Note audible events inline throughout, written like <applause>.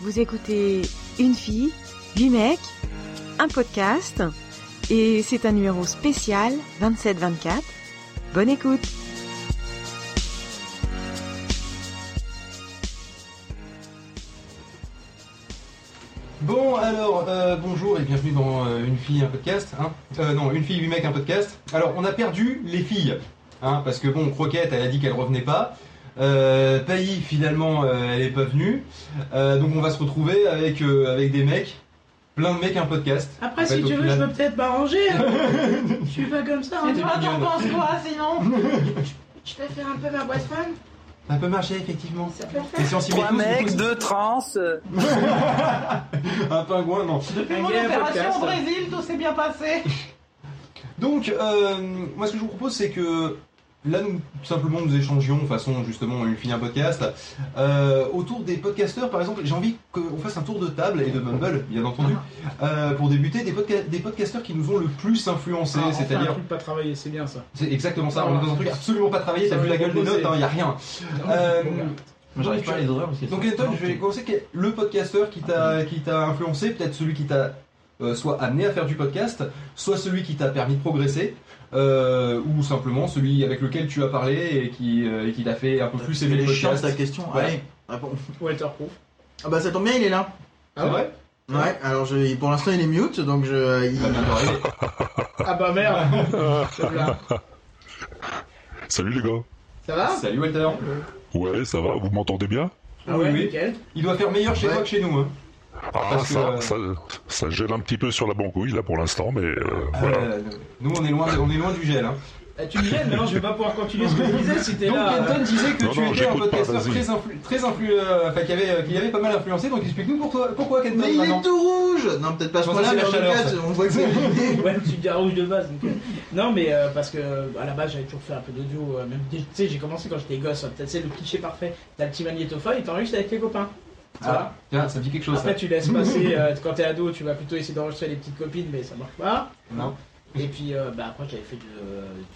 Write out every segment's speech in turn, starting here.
Vous écoutez Une fille, huit mecs, un podcast, et c'est un numéro spécial 27-24. Bonne écoute Bon alors euh, bonjour et bienvenue dans euh, Une fille un podcast. Hein Euh, non, Une fille, huit mecs un podcast. Alors on a perdu les filles, hein, parce que bon, Croquette elle a dit qu'elle revenait pas. Euh, Pailly finalement euh, elle est pas venue. Euh, donc on va se retrouver avec, euh, avec des mecs, plein de mecs un podcast. Après, En fait, si au tu veux, final- je peux peut-être m'arranger. hein. <laughs> Je suis pas comme ça. hein. C'était Toi, t'en mignonne. penses quoi, sinon <laughs> Je peux faire un peu ma boîte fun Ça peut marcher effectivement. Ça peut le Et faire. si on s'y met Trois tous, mecs, c'est- deux trans. euh, <laughs> un pingouin, non. Depuis mon gay opération podcast. au Brésil, tout s'est bien passé. Donc, euh, moi, ce que je vous propose, c'est que là, nous simplement nous échangions, façon justement une un podcast, euh, autour des podcasteurs. Par exemple, j'ai envie qu'on fasse un tour de table et de Mumble, bien entendu, euh, pour débuter des, podca- des podcasteurs qui nous ont le plus influencés. Ah, enfin, un C'est-à-dire, truc pas travaillé, c'est bien ça. c'est exactement ça. On est dans un truc absolument pas travaillé. T'as vu la gueule des notes, il y a rien. Euh, j'arrive pas à les parce que donc Anton, je vais commencer. Le podcasteur qui t'a qui t'a influencé, peut-être celui qui t'a euh, soit amené à faire du podcast, soit celui qui t'a permis de progresser, euh, ou simplement celui avec lequel tu as parlé et qui euh, et qui t'a fait un peu plus aimer Elle le est chiante podcast. ta question. Ouais. Allez, réponds. Walter Proof. Ah bah ça tombe bien, il est là. C'est vrai Ouais, alors je, pour l'instant il est mute, donc je. il- Il va bientôt arriver. Ah bah merde. <laughs> Salut les gars. Ça va? Salut Walter. Ouais, ça va, vous m'entendez bien? Ah Oui, ouais, oui. nickel. Il doit faire meilleur chez Ouais. toi que chez nous. Hein. Ah, Parce que, ça, euh, ça, ça gèle un petit peu sur la bancouille là pour l'instant, mais euh, voilà. Euh, nous on est loin on est loin du gel. Hein. Ah, tu me gênes, mais non, je vais pas pouvoir continuer ce que je disais si t'es Donc là. Anton disait que Non, tu non, étais un podcasteur très influ, très influ, euh, enfin qui avait avait pas mal influencé. Donc explique-nous pourquoi pourquoi Kenton Mais il est tout rouge Non, peut-être pas ce Je pense point-là, mais chaleur, cas, on voit que c'est <laughs> l'idée. Ouais, tu dis rouge de base. donc, euh, Non, mais euh, parce que à la base, j'avais toujours fait un peu d'audio. euh, même, tu sais, j'ai commencé quand j'étais gosse. hein, Peut-être c'est le cliché parfait. T'as le petit magnétophone et t'enregistres avec tes copains. Ah, tiens, ça me dit quelque chose. Après, ça. tu laisses passer, euh, quand t'es ado, tu vas plutôt essayer d'enregistrer les petites copines, mais ça marche pas. Non. Et puis, euh, bah, après, j'avais fait du,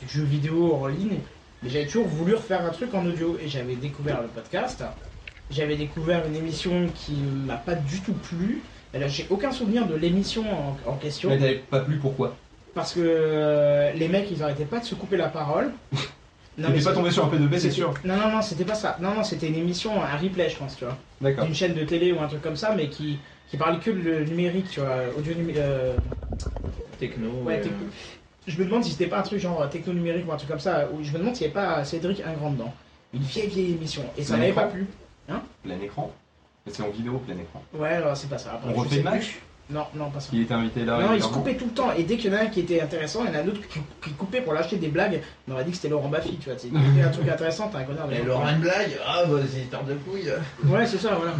du jeu vidéo en ligne, mais j'avais toujours voulu refaire un truc en audio. Et j'avais découvert le podcast. J'avais découvert une émission qui m'a pas du tout plu. J'ai aucun souvenir de l'émission en, en question. Mais t'avais pas plu pourquoi? Parce que euh, les mecs, ils arrêtaient pas de se couper la parole. <laughs> Non, mais pas tombé sur un P2B, c'est sûr. Non, non, non, c'était pas ça. Non, non, c'était une émission, un replay, je pense, tu vois D'accord. d'une chaîne de télé ou un truc comme ça, mais qui, qui parle que le numérique, tu vois, audio numérique. Techno. ouais, techno. Je me demande si c'était pas un truc genre techno numérique ou un truc comme ça, ou je me demande s'il n'y avait pas Cédric un grand dedans. Une vieille vieille émission, et ça écran. pas plu. Plein écran. C'est en vidéo plein écran. Ouais, alors c'est pas ça. Après, On je refait le plus. match? Non, non, pas ça. Qui était invité là Non, il se coupait tout le temps, et dès qu'il y en a un qui était intéressant, il y en a un autre qui, qui coupait pour lâcher des blagues. On aurait dit que c'était Laurent Baffy, tu vois. tu sais, Il coupait un truc intéressant, t'as un connard. de- Mais Laurent une blague Ah bah c'est histoire de couilles. Ouais, c'est ça, voilà.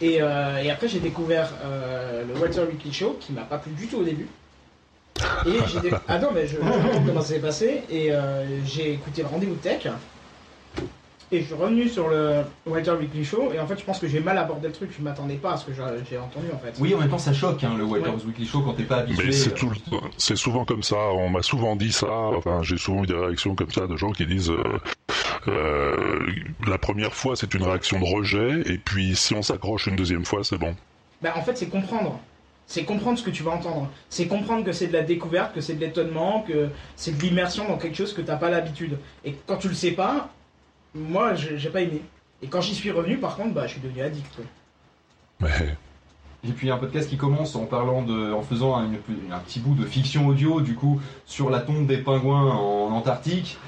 Et, euh, et après, j'ai découvert euh, le Walter Weekly Show qui m'a pas plu du tout au début. Et j'ai dé- Ah non, mais je, je raconte comment ça s'est passé. Et euh, j'ai écouté le rendez-vous tech. Et je suis revenu sur le Walter Weekly Show. Et en fait, je pense que j'ai mal abordé le truc. Je m'attendais pas à ce que j'ai entendu en fait. Oui, en même temps, ça choque hein, le Walter's Ouais. Weekly Show quand t'es pas habitué. Mais c'est euh, tout, le- c'est souvent comme ça. On m'a souvent dit ça. Enfin, j'ai souvent eu des réactions comme ça de gens qui disent euh, euh, la première fois c'est une réaction de rejet, et puis si on s'accroche une deuxième fois, c'est bon. Bah, en fait, c'est comprendre. C'est comprendre ce que tu vas entendre. C'est comprendre que c'est de la découverte, que c'est de l'étonnement, que c'est de l'immersion dans quelque chose que t'as pas l'habitude. Et quand tu le sais pas, moi, j'ai pas aimé. Et quand j'y suis revenu, par contre, bah, je suis devenu addict. quoi. Mais Et puis un podcast qui commence en parlant de, en faisant un, petit bout de fiction audio du coup sur la tombe des pingouins en Antarctique.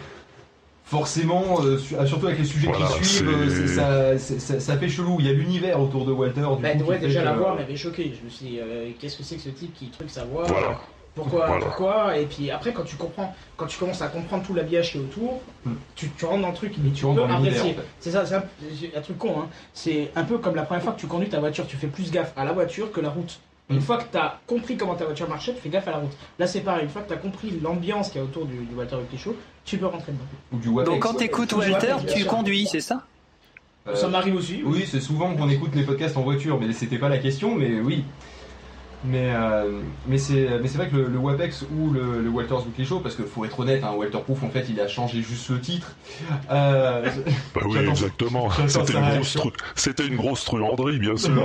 Forcément, euh, su- surtout avec les sujets Voilà, qui suivent, euh, ça, ça, ça fait chelou. Il y a l'univers autour de Walter. Du Bah, coup, ouais, déjà que- la voix m'avait choqué. Je me suis dit, euh, qu'est-ce que c'est que ce type qui truc sa voix Voilà. Pourquoi Voilà. Pourquoi Et puis après, quand tu comprends, quand tu commences à comprendre tout l'habillage qui est autour, Hmm. tu, tu rentres dans le truc et tu, Tu rentres peux apprécier. en fait. C'est ça, c'est un, truc con. Hein. C'est un peu comme la première fois que tu conduis ta voiture, tu fais plus gaffe à la voiture que la route. Une Mm. fois que tu as compris comment ta voiture marchait, tu fais gaffe à la route. Là, c'est pareil. Une fois que tu as compris l'ambiance qu'il y a autour du, du Walter Show, tu peux rentrer dedans. Ou du. Donc quand t'écoutes Faut jouer Walter, tu conduis, c'est ça? Euh, Ça m'arrive aussi. Oui, c'est souvent qu'on écoute les podcasts en voiture, mais c'était pas la question, mais oui. Mais, euh, mais c'est mais c'est vrai que le, le WAPEX ou le, le Walters Weekly Show, parce qu'il faut être honnête, hein, Walter Proof en fait il a changé juste le titre. Euh, <laughs> Bah oui, exactement. C'était une, grosse une truanderie, bien sûr. <laughs>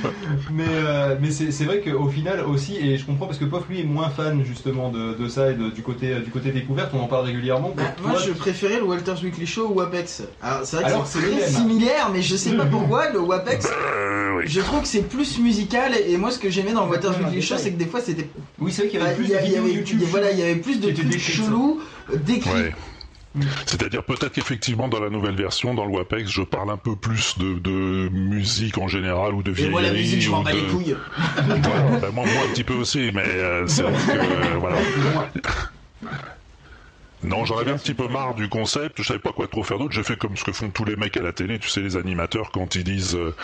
<laughs> mais euh, mais c'est c'est vrai qu'au final aussi, et je comprends parce que Pof lui est moins fan justement de, de ça et de- du, côté, du côté découverte, on en parle régulièrement. Bah, moi, Toi, je préférais le Walters Weekly Show ou Apex. Alors, c'est vrai que c'est très similaire, mais je sais pas pourquoi le Wapex. Euh, oui. Je trouve que c'est plus musical et moi ce que j'aimais dans Ouais, Weekly Show c'est que des fois c'était Oui, c'est vrai qu'il y bah, avait plus il y de YouTube. il y a- voilà il y avait plus de trucs chelous euh, décrits. Ouais. C'est-à-dire peut-être qu'effectivement dans la nouvelle version, dans le WAPEX, je parle un peu plus de, de musique en général ou de Et vieillerie. moi la musique je m'en bats de- les couilles. Voilà, bah, moi, moi un petit peu aussi, mais euh, c'est vrai que euh, <laughs> voilà. Non, j'en avais un petit peu marre du concept, je savais pas quoi trop faire d'autre, j'ai fait comme ce que font tous les mecs à la télé, tu sais, les animateurs, quand ils disent euh,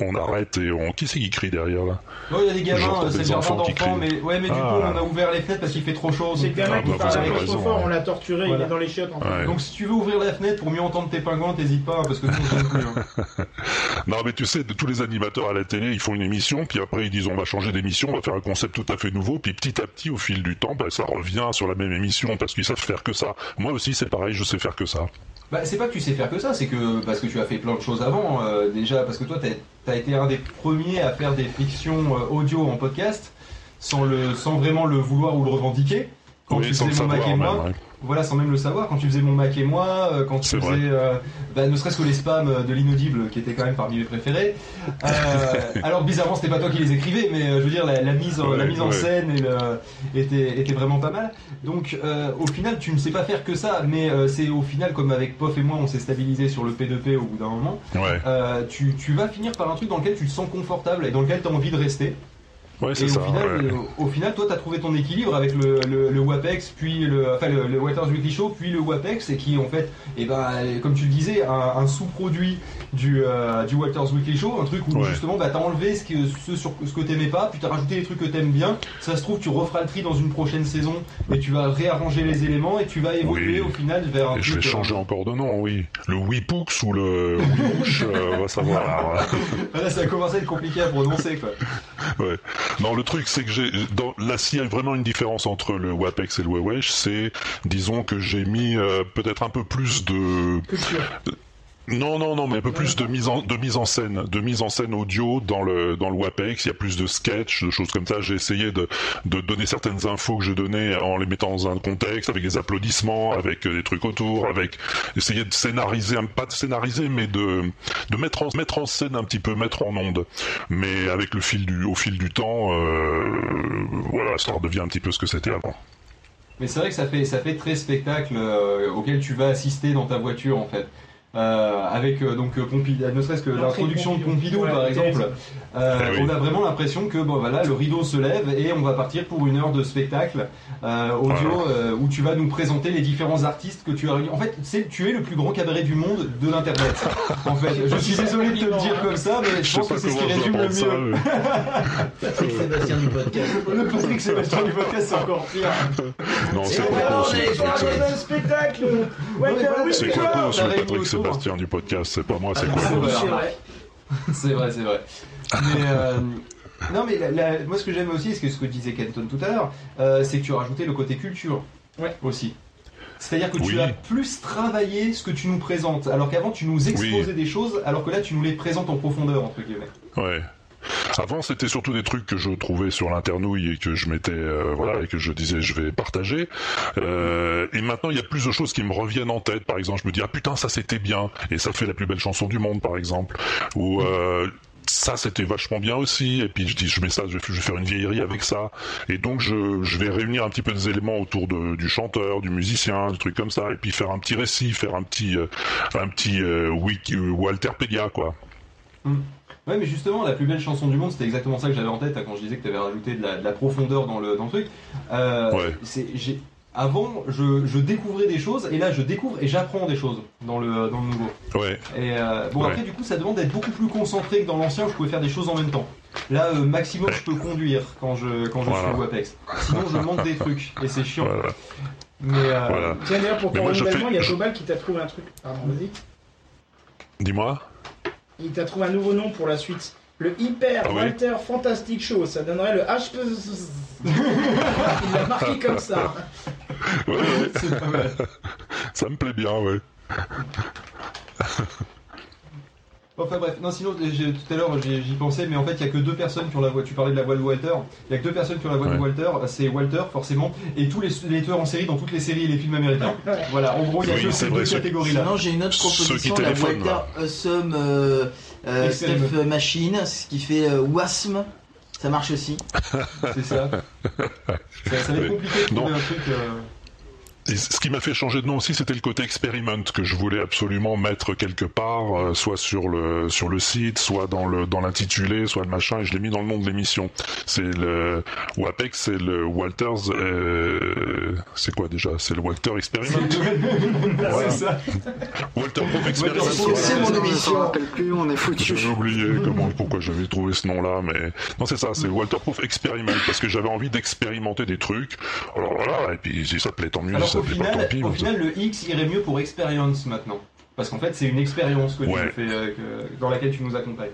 on arrête et on... Qui c'est qui crie derrière là? Ouais, il y a des gamins, c'est des enfants qui d'enfants, crient. mais ouais, mais du Ah. coup on a ouvert les fenêtres parce qu'il fait trop chaud. C'est le donc, gamin Ah, qui bah, parle peu trop raison, fort, hein. on l'a torturé, Voilà. il est dans les chiottes. En fait. Ouais. Donc si tu veux ouvrir la fenêtre pour mieux entendre tes pingouins, t'hésites pas, parce que s'en plus. hein. <laughs> Non, mais tu sais, de tous les animateurs à la télé, ils font une émission, puis après ils disent on va changer d'émission, on va faire un concept tout à fait nouveau, puis petit à petit, au fil du temps, bah, ça revient sur la même émission parce qu'ils savent faire que ça. Moi aussi, c'est pareil, je sais faire que ça. Bah, c'est pas que tu sais faire que ça, c'est que parce que tu as fait plein de choses avant, euh, déjà, parce que toi, t'as as été un des premiers à faire des fictions euh, audio en podcast, sans, le, sans vraiment le vouloir ou le revendiquer. Quand oui, tu faisais le mon Mac et même. moi, ouais. Voilà, sans même le savoir, quand tu faisais mon Mac et moi, euh, quand tu faisais, euh, bah, ne serait-ce que les spams de l'inaudible, qui étaient quand même parmi mes préférés. Euh, <laughs> alors bizarrement, c'était pas toi qui les écrivais, mais euh, je veux dire, la, la mise, en, la Ouais, mise en scène et le- était, était vraiment pas mal. Donc euh, au final, tu ne sais pas faire que ça, mais euh, c'est au final, comme avec Pof et moi, on s'est stabilisé sur le P2P au bout d'un moment. Ouais, euh, tu, tu vas finir par un truc dans lequel tu te sens confortable et dans lequel tu as envie de rester. Ouais Et c'est au ça. final, ouais. euh, au final, toi, tu as trouvé ton équilibre avec le, le, le WAPEX, puis le, enfin, le, le Waters Weekly Show, puis le WAPEX, et qui, en fait, et ben, comme tu le disais, un, un sous-produit du, euh, du Waters Weekly Show, un truc où Ouais. justement, bah, tu as enlevé ce que, ce, sur, ce que t'aimais pas, puis tu as rajouté les trucs que t'aimes bien. Ça se trouve, tu referas le tri dans une prochaine saison, et tu vas réarranger les éléments, et tu vas évoluer Oui. au final vers un Et je vais euh, changer encore de nom, oui. Le Wipux ou le Wimouche, euh, on va savoir. <laughs> Là, ça a commencé à être compliqué à prononcer, quoi. Ouais. Non, le truc, c'est que j'ai, dans, là, s'il y a vraiment une différence entre le WAPEX et le WEWESH, c'est, disons que j'ai mis euh, peut-être un peu plus de. Non, non, non, mais un peu plus de mise en, de mise en scène, de mise en scène audio dans le, dans le WAPEX. Il y a plus de sketch, de choses comme ça. J'ai essayé de, donner certaines infos que je donnais en les mettant dans un contexte, avec des applaudissements, avec euh, des trucs autour, avec essayer de scénariser, pas de scénariser, mais de, mettre en, mettre scène un petit peu, mettre en onde. Mais avec le fil du, au fil du temps, euh, voilà, ça redevient un petit peu ce que c'était avant. Mais c'est vrai que ça fait, ça fait très spectacle euh, auquel tu vas assister dans ta voiture en fait. Euh, avec euh, donc euh, Pompidou, ne serait-ce que l'introduction de Pompidou Ouais, par exemple, euh, Eh oui. on a vraiment l'impression que bon voilà le rideau se lève et on va partir pour une heure de spectacle euh, audio euh, où tu vas nous présenter les différents artistes que tu as réunis. En fait, c'est tu es le plus grand cabaret du monde de l'internet. En fait, je suis désolé de te le dire comme ça, mais je Je pense que pas c'est ce qui résume le ça. mieux. mais- Patrick Sébastien du podcast. <laughs> Le Patrick Sébastien du podcast, c'est encore pire. Non, c'est Patrick dans Sébastien. un spectacle Ouais, oui, C'est quoi Patrick. Sébastien du podcast C'est pas moi, c'est Ah, quoi c'est vrai. C'est vrai. C'est c'est. Mais euh, non, mais la- la- moi, ce que j'aime aussi, ce que ce que disait Kenton tout à l'heure, euh, c'est que tu as rajouté le côté culture. Ouais. Aussi. C'est-à-dire que tu Oui. as plus travaillé ce que tu nous présentes, alors qu'avant tu nous exposais des choses, alors que là tu nous les présentes en profondeur entre guillemets. Ouais. Avant, c'était surtout des trucs que je trouvais sur l'internouille et que je mettais, euh, voilà, et que je disais je vais partager. Euh, et maintenant, il y a plus de choses qui me reviennent en tête. Par exemple, je me dis ah putain ça c'était bien et ça fait la plus belle chanson du monde, par exemple. Ou euh, ça c'était vachement bien aussi et puis je dis je mets ça je vais, faire une vieillerie avec ça et donc je, je vais réunir un petit peu des éléments autour de, du chanteur du musicien des trucs comme ça et puis faire un petit récit faire un petit un petit wiki Walterpedia quoi Ouais, mais justement, la plus belle chanson du monde, c'était exactement ça que j'avais en tête hein, quand je disais que tu avais rajouté de la, de la profondeur dans le, dans le truc. Euh, Ouais. c'est- j'ai- Avant, je, je découvrais des choses, et là, je découvre et j'apprends des choses dans le, dans le nouveau. ouais Et euh, bon, Ouais. après, du coup, ça demande d'être beaucoup plus concentré que dans l'ancien où je pouvais faire des choses en même temps. Là, euh, maximum, je peux conduire quand je, quand je Voilà. suis au WAPEX. Sinon, je manque des trucs, et c'est chiant. voilà Mais euh, Voilà. Tiens, d'ailleurs, pour ton renouvellement, fais- il y a Global qui t'a trouvé un truc. Pardon, vas-y. dis-moi Il t'a trouvé un nouveau nom pour la suite. Le hyper Ah oui. Walter Fantastic Show, ça donnerait le H. <laughs> Il l'a marqué comme ça. Ouais, ouais, C'est pas mal. ça me plaît bien, ouais. Enfin bref, non sinon j'ai- tout à l'heure j'y j'y pensais, mais en fait il y a que deux personnes qui ont la voix. Tu parlais de la voix de Walter. Il y a que deux personnes qui ont la voix de. Walter. C'est Walter forcément et tous les, les tueurs en série dans toutes les séries et les films américains. Ouais. Voilà, en gros il y a Oui, que c'est ces vrai, deux ceux- catégories là. Sinon, j'ai une autre Ceux qui proposition, la téléphonent, Walter là. Awesome euh, euh, Experiment. Machine, ce qui fait euh, Wasm. Ça marche aussi. C'est ça. <laughs> ça. Ça va être compliqué de trouver un truc. euh, Et ce qui m'a fait changer de nom aussi, c'était le côté experiment que je voulais absolument mettre quelque part, euh, soit sur le sur le site, soit dans le dans l'intitulé, soit le machin. Et je l'ai mis dans le nom de l'émission. C'est le WAPEX, c'est le Walters. euh, c'est quoi déjà? C'est le Walter Experiment. <laughs> C'est ça. Walter Proof Experiment. Walter Proof, c'est mon On émission. s'en rappelle plus, on est foutu. J'avais oublié comment, pourquoi j'avais trouvé ce nom-là, mais non, c'est ça, c'est le Walterproof Experiment parce que j'avais envie d'expérimenter des trucs. Alors voilà, et puis si ça plaît tant mieux, Alors si ça au pas final, tant pis. au mais final le X irait mieux pour expérience maintenant. Parce qu'en fait c'est une expérience que tu fais, euh, que- dans laquelle tu nous accompagnes.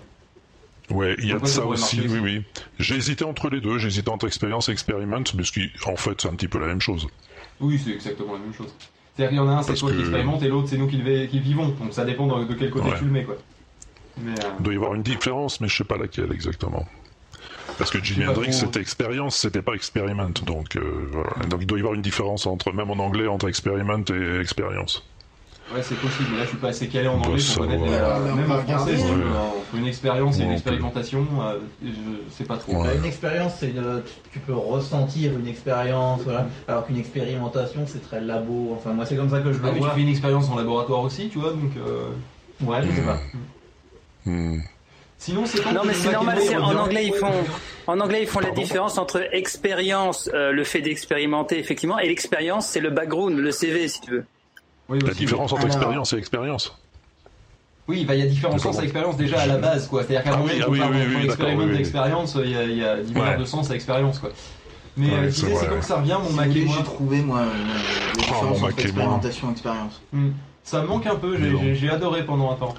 Ouais, il y a de ça aussi, oui, oui. J'ai hésité entre les deux, j'ai hésité entre expérience et experiment, mais ce qui, en fait, c'est un petit peu la même chose. Oui, c'est exactement la même chose. C'est-à-dire qu'il y en a un, c'est Parce toi qui expérimente et l'autre, c'est nous qui le, vivons. Donc ça dépend de, de quel côté Ouais. tu le mets, quoi. Mais, euh, Il doit y avoir une différence, mais je sais pas laquelle exactement. Parce que Jimi Hendrix, c'était expérience, c'était pas experiment. Donc, euh, voilà. Donc il doit y avoir une différence entre, même en anglais, entre experiment et expérience. ouais, c'est possible. Mais là, je suis pas assez calé en On anglais pour connaître les- Même en français, regarder, si tu veux, entre une expérience et une expérimentation, euh, je sais pas trop. Ouais. Bah, Une expérience, c'est tu peux ressentir une expérience, voilà. alors qu'une expérimentation, c'est très labo. Enfin, moi, c'est comme ça que je Ah, le mais tu vois. fais une expérience en laboratoire aussi, tu vois, donc. euh, Ouais, je sais pas. Hmm. Sinon, c'est quand Non, mais c'est normal. En anglais, ils font, en anglais, ils font la différence entre expérience, euh, le fait d'expérimenter effectivement, et l'expérience, c'est le background, le CV, si tu veux. Oui, La différence entre Alors- expérience et expérience. Oui, bah, il y a différents sens à expérience déjà à la base, quoi. C'est-à-dire qu'à un Ah moment, oui, quand ah oui, on expérimente oui. d'expérience, il y a, il y a dix milliards Ouais. de sens à expérience, quoi. Mais euh, Ouais, c'est disais, c'est ouais. ça revient, mon Si Mac et moi. j'ai trouvé moi euh, la différence entre expérimentation et expérience. Hmm. Ça me manque un peu, j'ai adoré pendant un temps.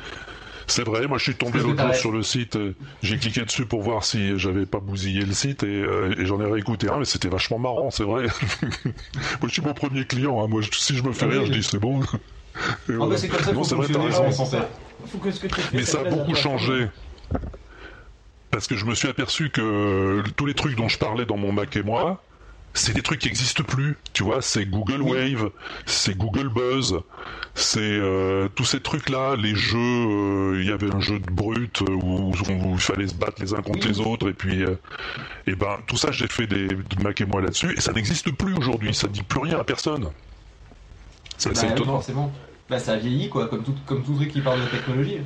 C'est vrai, moi je suis tombé l'autre jour sur le site, euh, j'ai cliqué dessus pour voir si j'avais pas bousillé le site et, euh, et j'en ai réécouté un, mais c'était vachement marrant, c'est vrai. <laughs> moi je suis mon premier client, hein. moi je- si je me fais Ah oui. rire, je dis c'est bon. Et Ah voilà. bah c'est comme ça qu'il Non, faut c'est vrai, t'as fonctionner, je raison. pense, en fait. Faut que ce que tu fais, Mais ça ça a beaucoup changé. Parce que je me suis aperçu que tous les trucs dont je parlais dans mon Mac et moi, c'est des trucs qui n'existent plus. Tu vois, c'est Google Wave, c'est Google Buzz, c'est euh, tous ces trucs-là, les jeux. euh, Il y avait un jeu de brut euh, où, il fallait se battre les uns contre les autres, et puis, euh, et ben tout ça, j'ai fait des de Mac et moi là-dessus, et ça n'existe plus aujourd'hui. Ça dit plus rien à personne. C'est Bah, c'est oui, étonnant. forcément. Bah ça vieillit, quoi, comme tout, comme tout truc qui parle de technologie.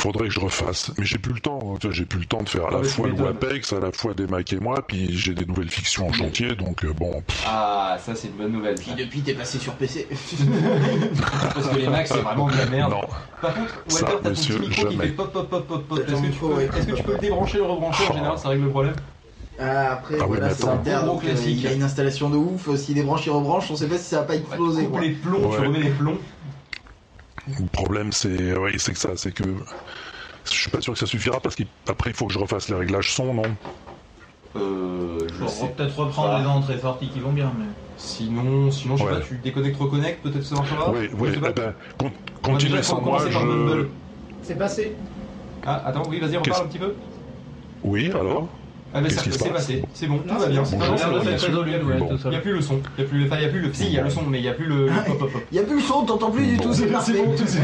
Faudrait que je refasse, mais j'ai plus le temps. Vois, J'ai plus le temps de faire à Ah, la tu fois le. WAPEX, à la fois des Mac et moi, puis j'ai des nouvelles fictions en chantier, donc euh, bon. pff, Ah, ça c'est une bonne nouvelle. Puis depuis, t'es passé sur PC. <laughs> Parce que les Macs c'est vraiment de la merde. Non, Par contre, Walter, t'as ton petit micro qui jamais. fait pop pop pop pop pop. T'as Est-ce que, tu micro, peux- ouais. est-ce que tu peux le débrancher, le rebrancher En général, ça règle le problème. Ah, après, Ah oui, voilà, mais c'est interne, Gros euh, classique. il a une installation de ouf. S'il débranche, il rebranche. On sait pas si ça va pas Ouais, tu exploser. coupes quoi. les plombs, tu Ouais. remets les plombs. Le problème c'est ouais, c'est que ça, c'est que je suis pas sûr que ça suffira parce qu'après il faut que je refasse les réglages son, non? Euh, je Faut sais peut-être reprendre les entrées-sorties qui vont bien, mais. Sinon, sinon je sais Ouais. pas, tu déconnectes, reconnectes, peut-être ça marchera? Oui, oui. Eh ben, con- On va continuez sans moi. Je... C'est passé. Ah, attends, oui, vas-y, Qu'est-ce- reparle un petit peu. Oui, alors? Ah, bah ça- passé, c'est bon, tout va bien. il a plus- ouais, n'y a plus le son, il y a plus, enfin, il y a plus le, si, il y a le son, mais il n'y a plus le, le pop pop pop. Il y a plus le son, t'entends plus du tout. C'est <laughs> C'est parfait. bon, tout- c'est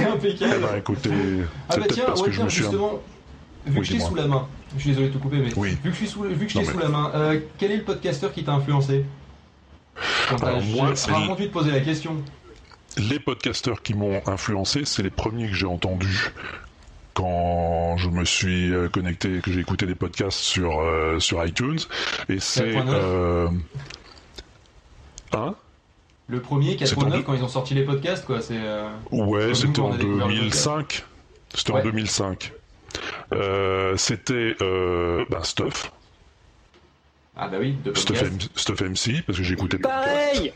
Eh impeccable. écoutez, Ah c'est bah peut-être tiens, parce que je Walter, me suis. un- justement, vu Oui, que je t'ai dis-moi. sous la main, je suis désolé de te couper, mais Oui. vu que je suis sous, vu que je t'ai Non, sous mais- la main, euh, quel est le podcasteur qui t'a influencé? Alors, moi, c'est rarement dû te poser la question. Les podcasteurs qui m'ont influencé, c'est les premiers que j'ai entendus quand je me suis euh, connecté, que j'ai écouté des podcasts sur, euh, sur iTunes. Et c'est. 4.9. Euh... Hein? Le premier, C'est en 4.9, deux- quand ils ont sorti les podcasts, quoi, c'est... euh, Ouais, c'était en a découvert le 2005. C'était Ouais. en 2005. Euh, c'était euh, ben, Stuff, Ah bah oui, de Stuff. M- Stuff MC, parce que j'écoutais. Pareil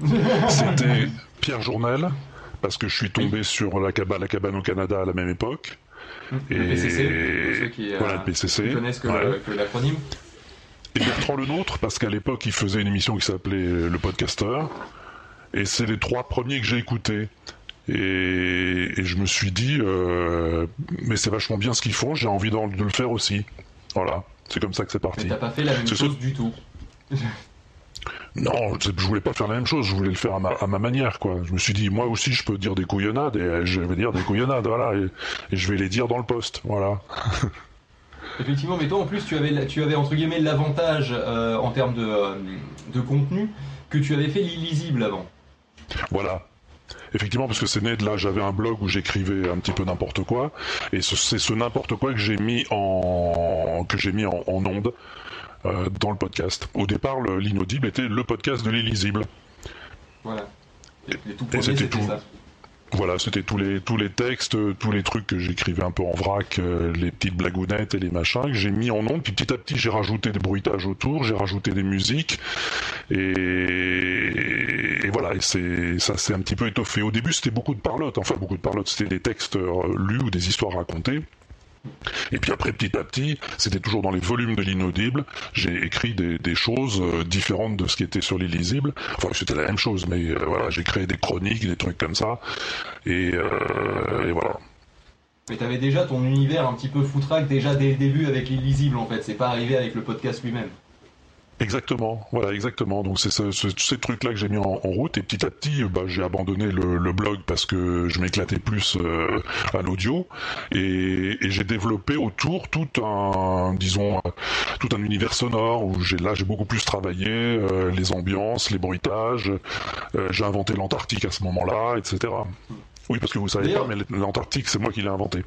<laughs> C'était Pierre Journel, parce que je suis tombé sur la cabane, la cabane au Canada à la même époque. Le Et- PCC, pour ceux qui, euh, voilà, le PCC. qui connaissent que ouais. le- l'acronyme. Et Bertrand Le Nôtre, parce qu'à l'époque, il faisait une émission qui s'appelait Le Podcasteur. Et c'est les trois premiers que j'ai écoutés. Et, et je me suis dit, euh, mais c'est vachement bien ce qu'ils font, j'ai envie de le faire aussi. Voilà, c'est comme ça que c'est Mais parti. t'as pas fait la même chose du tout. Non, je voulais pas faire la même chose, je voulais le faire à ma, à ma manière, quoi. Je me suis dit, moi aussi, je peux dire des couillonnades, et je vais dire des couillonnades, voilà, et, et je vais les dire dans le poste, voilà. <laughs> Effectivement, mais toi en plus tu avais, tu avais entre guillemets l'avantage euh, en termes de, euh, de contenu que tu avais fait l'illisible avant. Voilà. Effectivement, parce que c'est né de là, j'avais un blog où j'écrivais un petit peu n'importe quoi, et ce- c'est ce n'importe quoi que j'ai mis en que j'ai mis en, en onde euh, dans le podcast. Au départ, le- l'inaudible était le podcast de l'illisible. Voilà. Les, les tout Et premiers c'était tout. ça. Voilà, c'était tous les tous les textes, tous les trucs que j'écrivais un peu en vrac, euh, les petites blagounettes et les machins que j'ai mis en ondes. Puis petit à petit, j'ai rajouté des bruitages autour, j'ai rajouté des musiques, et, et voilà. Et c'est ça s'est un petit peu étoffé. Au début, c'était beaucoup de parlotte. Enfin, beaucoup de parlotte. C'était des textes euh, lus ou des histoires racontées. Et puis après, petit à petit, c'était toujours dans les volumes de l'inaudible. J'ai écrit des, choses euh, différentes de ce qui était sur l'illisible. Enfin, c'était la même chose, mais euh, voilà, j'ai créé des chroniques, des trucs comme ça. Et, euh, et voilà. Mais t'avais déjà ton univers un petit peu foutraque déjà dès le début avec l'illisible en fait. C'est pas arrivé avec le podcast lui-même. Exactement, voilà, exactement. Donc c'est ce, ce- ces trucs-là que j'ai mis en, en route et petit à petit, bah, j'ai abandonné le, le blog parce que je m'éclatais plus euh, à l'audio et, et j'ai développé autour tout un, disons, tout un univers sonore où j'ai là j'ai beaucoup plus travaillé euh, les ambiances, les bruitages. euh, j'ai inventé l'Antarctique à ce moment-là, etc. Oui, parce que vous savez pas, mais l'Antarctique c'est moi qui l'ai inventé.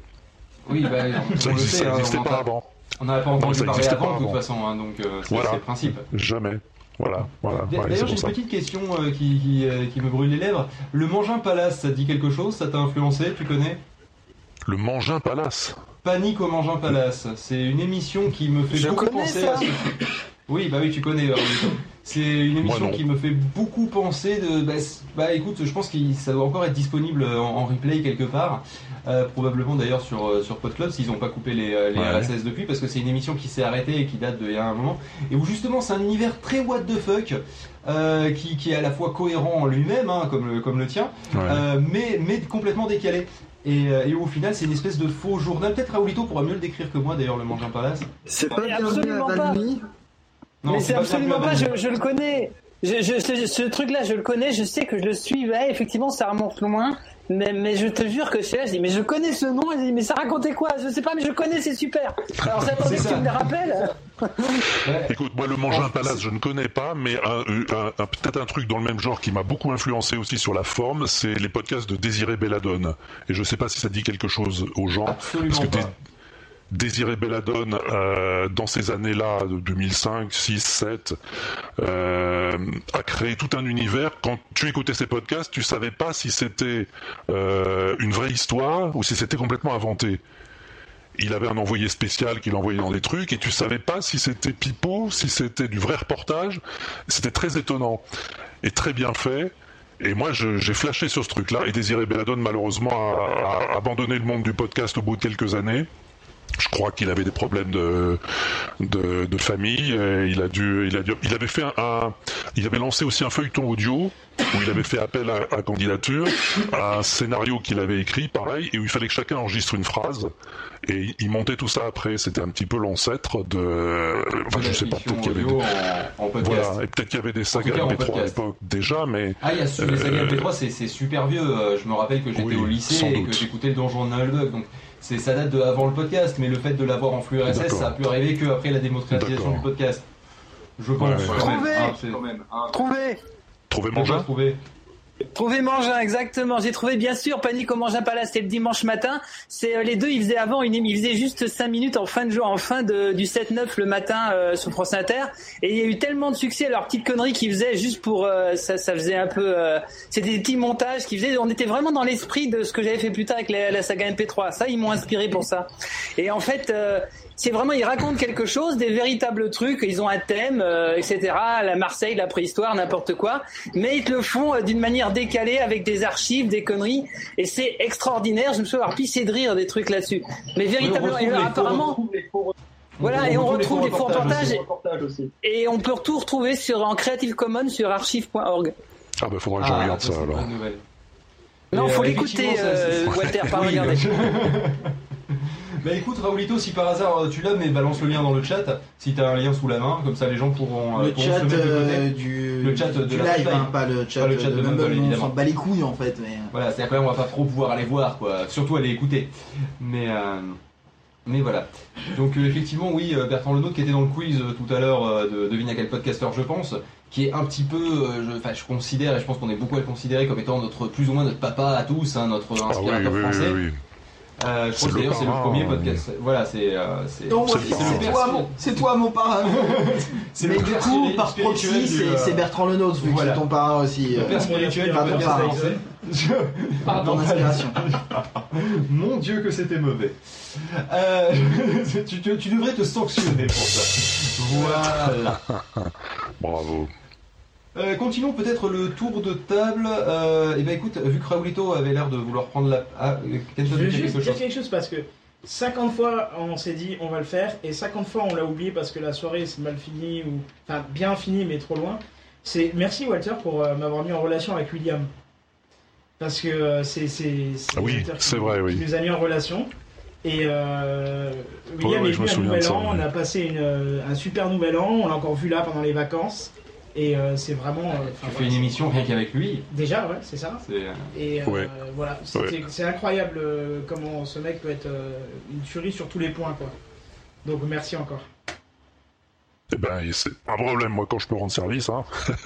Oui, bah, Ça hein, n'existait on pas avant. On n'avait pas entendu parler avant pas de toute façon, hein, donc euh, c'est Voilà. c'est le principe. Jamais. Voilà, voilà. D'ailleurs, j'ai une ça. petite question euh, qui, qui, euh, qui me brûle les lèvres. Le Mangin Palace, ça te dit quelque chose? Ça t'a influencé? Tu connais? Le Mangin Palace. Panique au Mangin Palace. C'est une émission qui me fait Je beaucoup connais penser ça. à ce... Oui, bah oui, tu connais. Euh. C'est une émission qui me fait beaucoup penser de. Bah, bah, écoute, je pense que ça doit encore être disponible en, en replay quelque part. Euh, probablement d'ailleurs sur, euh, sur PodClub s'ils n'ont pas coupé les, euh, les Ouais. RSS depuis parce que c'est une émission qui s'est arrêtée et qui date d'il y a un moment et où justement c'est un univers très what the fuck euh, qui, qui est à la fois cohérent en lui-même hein, comme, le, comme le tien Ouais. euh, mais, mais complètement décalé. Et, euh, et au final, c'est une espèce de faux journal. Peut-être Raoulito pourra mieux le décrire que moi, d'ailleurs, le Mangin Palace. C'est pas bienvenu absolument à pas. Valmy Non, mais c'est absolument pas, je, le connais. Je, je- ce, ce truc-là, je le connais, je sais que je le suivais, effectivement, ça remonte loin. Mais, mais je te jure que c'est là, je dis, mais je connais ce nom, je dis, mais ça racontait quoi? Je sais pas, mais je connais, c'est super. Alors j'attendais C'est que ça. tu me le rappelles. Ouais. Écoute, moi le Mangin Palace, je ne connais pas, mais un, un- un- peut-être un truc dans le même genre qui m'a beaucoup influencé aussi sur la forme, c'est les podcasts de Désiré Belladone. Et je sais pas si ça dit quelque chose aux gens, Absolument parce que pas. Dé- Désiré Belladone, euh, dans ces années-là, de 2005, 6, 7, euh, a créé tout un univers. Quand tu écoutais ces podcasts, tu savais pas si c'était euh, une vraie histoire ou si c'était complètement inventé. Il avait un envoyé spécial qui l'envoyait dans des trucs et tu savais pas si c'était pipeau, si c'était du vrai reportage. C'était très étonnant et très bien fait. Et moi, j'ai flashé sur ce truc-là. Et Désiré Belladone, malheureusement, a abandonné le monde du podcast au bout de quelques années. Je crois qu'il avait des problèmes de, de, de famille. il a dû, il a dû, il avait fait un, un- il avait lancé aussi un feuilleton audio où il avait fait appel à, à candidature, à un scénario qu'il avait écrit, pareil, et où il fallait que chacun enregistre une phrase. Et il montait tout ça après. C'était un petit peu l'ancêtre de, enfin, je sais pas, peut-être qu'il y avait des, en, en podcast. voilà, et peut-être qu'il y avait des sagas cas, en MP3 à l'époque déjà, mais Ah, il y a su- les sagas Euh, MP3, c'est super vieux. Euh, Je me rappelle que j'étais Oui, au lycée et que j'écoutais le donjon de Nullbug. Donc, c'est- ça date de avant le podcast, mais le fait de l'avoir en flux RSS, ça a pu arriver qu'après la démocratisation du podcast. Je pense Ouais, ouais. quand même. Trouvé hein, c'est- Trouvé trouver Mangin. exactement. J'ai trouvé bien sûr Panique au Mangin Palace, c'était le dimanche matin. C'est euh, les deux, ils faisaient avant une, ils faisaient juste 5 minutes en fin de jour, en fin de, du 7-9 le matin euh, sur France Inter. Et il y a eu tellement de succès à leurs petites conneries qu'ils faisaient juste pour euh, ça, ça faisait un peu, euh, c'était des petits montages qu'ils faisaient. On était vraiment dans l'esprit de ce que j'avais fait plus tard avec la, la saga MP3. Ça, ils m'ont inspiré pour ça. Et en fait. Euh, c'est vraiment ils racontent quelque chose, des véritables trucs. Ils ont un thème, euh, etc. La Marseille, la préhistoire, n'importe quoi. Mais ils te le font euh, d'une manière décalée avec des archives, des conneries, et c'est extraordinaire. Je me souviens avoir pissé de rire des trucs là-dessus. Mais véritablement, retrouve et apparemment. Voilà, et on retrouve les faux reportages, reportages aussi. et on peut tout retrouver sur en Creative Commons sur archive.org. Ah bah faudra que je regarde ça alors. Non, Et, faut euh, l'écouter, euh, Walter, <laughs> pas Oui, regarder. Bah écoute Raoulito, si par hasard euh, tu l'as, mais balance le lien dans le chat, si t'as un lien sous la main, comme ça les gens pourront, euh, Le pourront chat se mettre de côté. euh, du, Le chat de du la live, hein, pas le chat, Pas le chat de de Mumble, Mumble, on s'en bat les couilles en fait. Mais... Voilà, c'est-à-dire que là on va pas trop pouvoir aller voir, quoi. Surtout aller écouter. Mais, euh, mais voilà. Donc euh, effectivement, oui, euh, Bertrand Lenôtre qui était dans le quiz euh, tout à l'heure euh, de Devine à quel podcasteur je pense, qui est un petit peu, euh, je, enfin je considère, et je pense qu'on est beaucoup à le considérer comme étant notre plus ou moins notre papa à tous, hein, notre Ah oui, inspirateur oui, français. oui, oui. Euh, je C'est crois que le d'ailleurs c'est le premier euh, podcast. Voilà, c'est euh, c'est toi, mon- c'est toi mon parrain. <laughs> c'est le du coup, par proxy, c'est euh, c'est Bertrand Lenôtre, vu voilà. que c'est ton parrain aussi. le euh, père spirituel ton parrain. Je- ton Pardon, inspiration. <laughs> Mon Dieu que c'était mauvais. Euh, <laughs> tu, tu- tu devrais te sanctionner pour ça. Voilà. Bravo. Euh, continuons peut-être le tour de table. Euh, et ben écoute, vu que Raoulito avait l'air de vouloir prendre la... Ah, euh, Je veux juste quelque dire chose quelque chose parce que 50 fois on s'est dit on va le faire et 50 fois on l'a oublié parce que la soirée s'est mal finie ou enfin bien finie mais trop loin. C'est merci Walter pour euh, m'avoir mis en relation avec William parce que c'est c'est c'est Ah oui, Walter qui- c'est vrai, oui. qui nous a mis en relation et euh, William Ouais, ouais, est je me venu à souviens de Nouvel ça, An, on a passé une, euh, un super Nouvel An, on l'a encore vu là pendant les vacances et euh, c'est vraiment. euh, Tu fais une émission rien qu'avec lui. Déjà ouais c'est ça. Euh, Et euh, Ouais. voilà, c'est incroyable euh, comment ce mec peut être euh, une tuerie sur tous les points, quoi. Donc merci encore. Eh ben, c'est pas un problème, moi, quand je peux rendre service, hein. <laughs>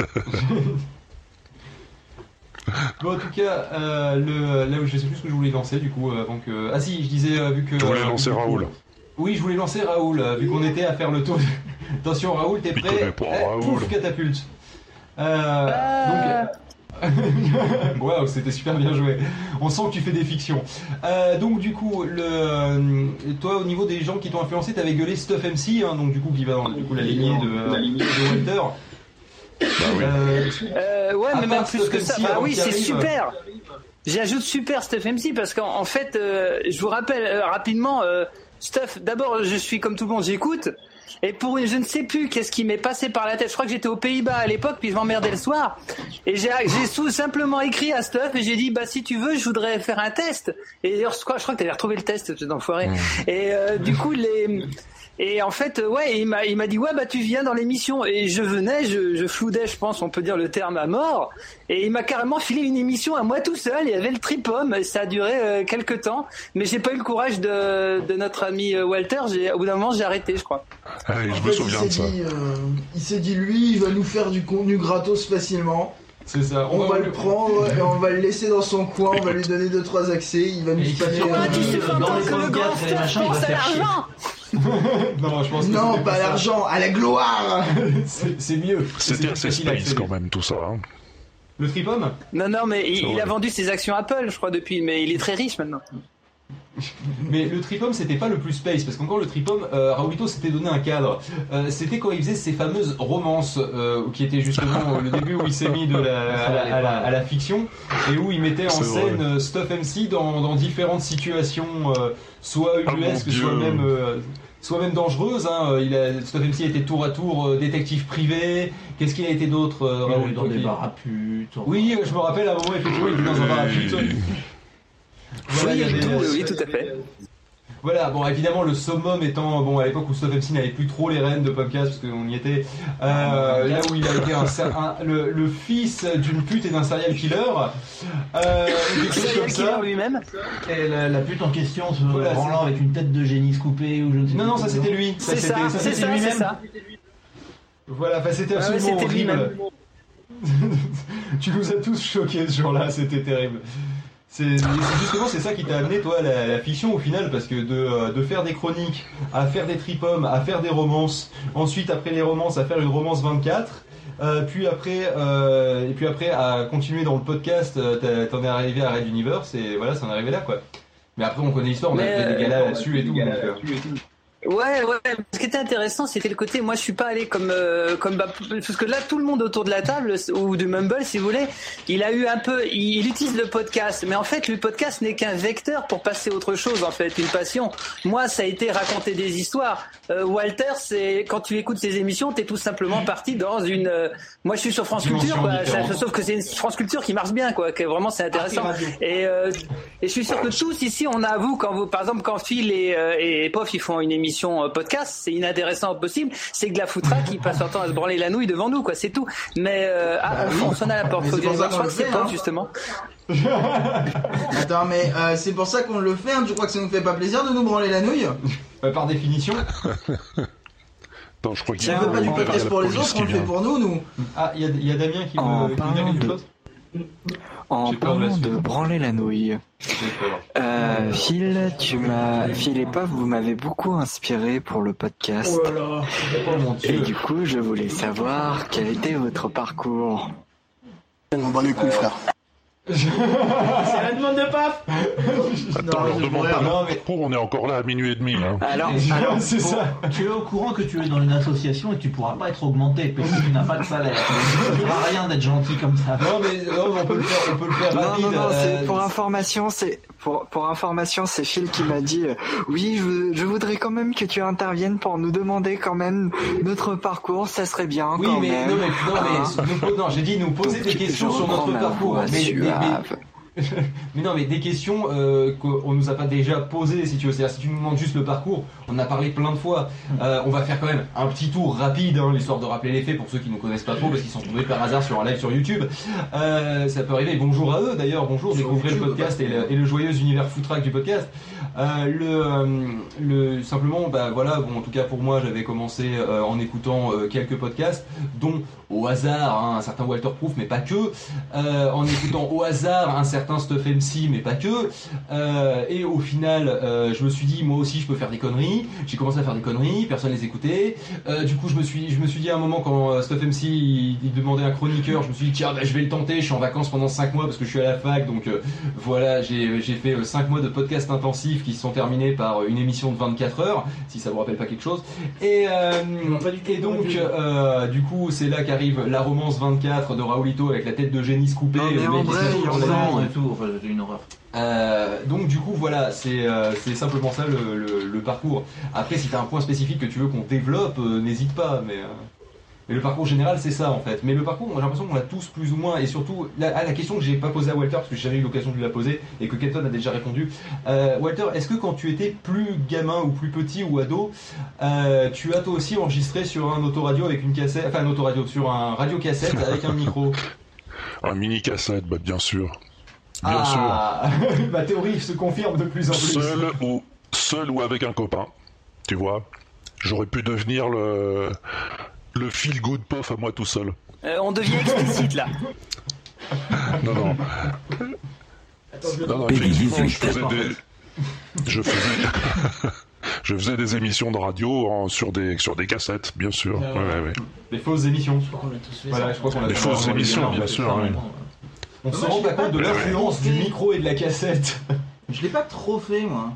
Bon, en tout cas, euh, le, là où je sais plus ce que je voulais lancer du coup, euh, avant que. Ah si, je disais euh, vu que. Tu voulais euh, lancer coup- Raoul. Oui, je voulais lancer Raoul, euh, vu qu'on était à faire le tour. <laughs> Attention, Raoul, t'es prêt pas Eh, Raoul. pouf, catapulte. Euh, Euh. donc. <laughs> Waouh, c'était super bien joué. On sent que tu fais des fictions. Euh, donc du coup, le, euh, toi au niveau des gens qui t'ont influencé, t'avais gueulé Stuff MC, hein, donc du coup qui va dans du coup, la lignée de, euh, de Walter. Bah oui. Euh, Euh, ouais, À mais même plus que ça. Bah oui, c'est super. J'ajoute super Stuff MC parce qu'en en fait, euh, je vous rappelle euh, rapidement, euh, Stuff, d'abord, je suis comme tout le monde, j'écoute. Et pour une, je ne sais plus qu'est-ce qui m'est passé par la tête. Je crois que j'étais aux Pays-Bas à l'époque, puis je m'emmerdais le soir. Et j'ai, simplement écrit à Stuff et j'ai dit, bah si tu veux, je voudrais faire un test. Et d'ailleurs, je crois, je crois que t'avais retrouvé le test, cet enfoiré. Et euh, du coup, les et en fait, euh, ouais, il m'a, il m'a dit ouais bah tu viens dans l'émission et je venais, je, je floudais, je pense, on peut dire le terme à mort. Et il m'a carrément filé une émission à moi tout seul. Il y avait le tripom, ça a duré euh, quelques temps, mais j'ai pas eu le courage de, de notre ami euh, Walter. J'ai, au bout d'un moment, j'ai arrêté, je crois. Ah, En je me fait, souviens de ça. dit, euh, il s'est dit lui, il va nous faire du contenu gratos facilement. C'est ça. On va le prendre et on va le laisser dans son coin, on va lui donner deux trois accès, il va nous euh, Ah, tu que le grand pense à chier. l'argent. <laughs> Non, je pense que Non, c'était pas l'argent, à la gloire <laughs> C'est mieux. C'était C'est assez space quand même, tout ça. hein. Le tripom Non, non, mais il, il a vendu ses actions Apple, je crois, depuis, mais il est très riche maintenant. <laughs> Mais le tripom, c'était pas le plus space, parce qu'encore le tripom, euh, Raoulito s'était donné un cadre. Euh, c'était quand il faisait ses fameuses romances, euh, qui étaient justement le début où il s'est mis de la, <laughs> à, la, à la- à la fiction, et où il mettait en vrai. scène euh, Stuff MC dans, dans différentes situations, euh, soit Ah, ubuesques, soit même... euh, soit même dangereuses, hein. il a, Stuff MC était tour à tour euh, détective privé, qu'est-ce qu'il a été d'autre euh, Raoul dans des. Oui, je me rappelle à un moment, effectivement, il était dans un bar à pute. Voilà, oui, tout, euh, oui, tout à fait. Voilà, bon, évidemment, le summum étant, bon, à l'époque où Stuff MC n'avait plus trop les rênes de podcast, parce qu'on y était, euh, là où il a été un, le, le fils d'une pute et d'un serial killer, euh, <laughs> Serial comme killer lui-même. Et la, la pute en question se Voilà, branlant avec une tête de génie coupée ou je ne sais Non, non, ça c'était lui. C'est ça, c'est c'était ça, c'est lui-même. ça. Voilà, enfin, c'était ouais, absolument horrible. <laughs> tu nous as tous choqués ce jour-là, c'était terrible. C'est justement c'est ça qui t'a amené toi à la, la fiction au final parce que de, euh, de faire des chroniques à faire des tripomes à faire des romances ensuite après les romances à faire une romance 24 euh, puis après euh, et puis après à continuer dans le podcast t'en es arrivé à Red Universe et voilà ça en est arrivé là quoi. Mais après on connaît l'histoire on a fait des galas là-dessus et tout Ouais, ouais. Ce qui était intéressant, c'était le côté. Moi, je suis pas allé comme euh, comme bah, parce que là, tout le monde autour de la table ou du Mumble, si vous voulez, il a eu un peu. Il, il utilise le podcast, mais en fait, le podcast n'est qu'un vecteur pour passer autre chose. En fait, une passion. Moi, ça a été raconter des histoires. Euh, Walter, c'est quand tu écoutes ses émissions, t'es tout simplement parti dans une. euh, moi, je suis sur France Culture, quoi. Ça- sauf que c'est une France Culture qui marche bien, quoi. Que vraiment, c'est intéressant. Radio. Et, euh, et je suis sûr que tous ici, on avoue quand vous, par exemple, quand Phil et, euh, et Pof ils font une émission euh, podcast, c'est inintéressant au possible. C'est que de la foutra qui passe leur temps à se branler la nouille devant nous, quoi. C'est tout. Mais euh, ah, on, on sonne à la porte. Faut voir. Je crois que c'est hein. justement. <laughs> Attends, mais euh, c'est pour ça qu'on le fait, hein. tu crois que ça nous fait pas plaisir de nous branler la nouille? Euh, par définition. Attends, je crois qu'il Si on veut pas du podcast pour les autres, on le fait pour nous, nous. Ah, il y a, il y a Damien qui me qui dit parlant quelque chose En parlant de branler la nouille, euh, Phil, tu m'as, Phil et Paf, vous m'avez beaucoup inspiré pour le podcast. Oh là là. Oh mon Et du coup, je voulais savoir quel était votre parcours. On bat les couilles, frère. C'est la demande de Paf. Attends, Non, leur demande pas non, parcours, on est encore là à minuit et demi. Hein. Alors, <laughs> c'est Bon, ça. Tu es au courant que tu es dans une association et que tu pourras pas être augmenté parce que tu n'as pas de salaire. Ça sert à rien d'être gentil comme ça. Non mais non, on peut le faire, on peut le faire non, rapide. non, non, euh, c'est pour information, c'est pour, pour information, c'est Phil qui m'a dit, euh, oui, je, je voudrais quand même que tu interviennes pour nous demander quand même notre parcours, ça serait bien Oui, quand mais même. non, mais non, mais nous non, j'ai dit nous poser Donc, des questions sur notre parcours. Mais, mais- <laughs> mais- non, mais des questions euh, qu'on nous a pas déjà posées, si tu veux. C'est-à-dire, si tu nous demandes juste le parcours, on en a parlé plein de fois. Euh, on va faire quand même un petit tour rapide, hein, l'histoire de rappeler les faits pour ceux qui ne connaissent pas trop, parce qu'ils sont tombés par hasard sur un live sur YouTube. Euh, ça peut arriver. Bonjour à eux, d'ailleurs. Bonjour. Sur Découvrez le podcast et le, et le joyeux univers footrack du podcast. Euh, le, le, simplement, bah voilà. Bon, en tout cas pour moi, j'avais commencé en écoutant quelques podcasts, dont au hasard hein, un certain Walter Proof, mais pas que. En écoutant au hasard un certain Stuff MC, mais pas que. Euh, et au final, euh, je me suis dit, moi aussi, je peux faire des conneries. J'ai commencé à faire des conneries, personne les écoutait. Euh, du coup, je me suis, je me suis dit à un moment quand Stuff MC il, il demandait un chroniqueur, je me suis dit tiens, bah, je vais le tenter. Je suis en vacances pendant 5 mois parce que je suis à la fac, donc voilà, j'ai fait 5 mois de podcast intensif qui se sont terminés par une émission de 24 heures, si ça vous rappelle pas quelque chose. Et, Non, et donc, du coup, c'est là qu'arrive la romance 24 de Raoulito avec la tête de génie coupée. Non, mais en vrai, enfin, c'est une horreur. Euh, donc du coup voilà, c'est euh, c'est simplement ça le, le- le parcours. Après si tu as un point spécifique que tu veux qu'on développe, euh, n'hésite pas. Mais, euh, mais le parcours général c'est ça en fait. Mais le parcours, j'ai l'impression qu'on l'a tous plus ou moins. Et surtout, la, ah, la question que j'ai pas posée à Walter parce que j'ai jamais eu l'occasion de lui la poser et que Kenton a déjà répondu. Euh, Walter, est-ce que quand tu étais plus gamin ou plus petit ou ado, euh, tu as toi aussi enregistré sur un autoradio avec une cassette, enfin un autoradio sur un radio cassette avec un micro? <laughs> Un mini cassette, bah, bien sûr. Bien ah, <laughs> ma théorie se confirme de plus en sûr. plus. Seul ou, seul ou avec un copain, tu vois. J'aurais pu devenir le, le feel good puff à moi tout seul. Euh, on devient explicite là. <laughs> Non, non. Attends, je Non, non, effectivement, 18. je faisais des, je faisais, <laughs> je faisais des émissions de radio en- sur des, sur des cassettes, bien sûr. Ah Ouais, ouais. ouais, ouais. Des fausses émissions. Je crois qu'on a tous fait Voilà, ça. je crois qu'on a Des fausses émissions, bien sûr. On se rend pas compte de l'influence du micro et de la cassette. <laughs> Je l'ai pas trop fait, moi.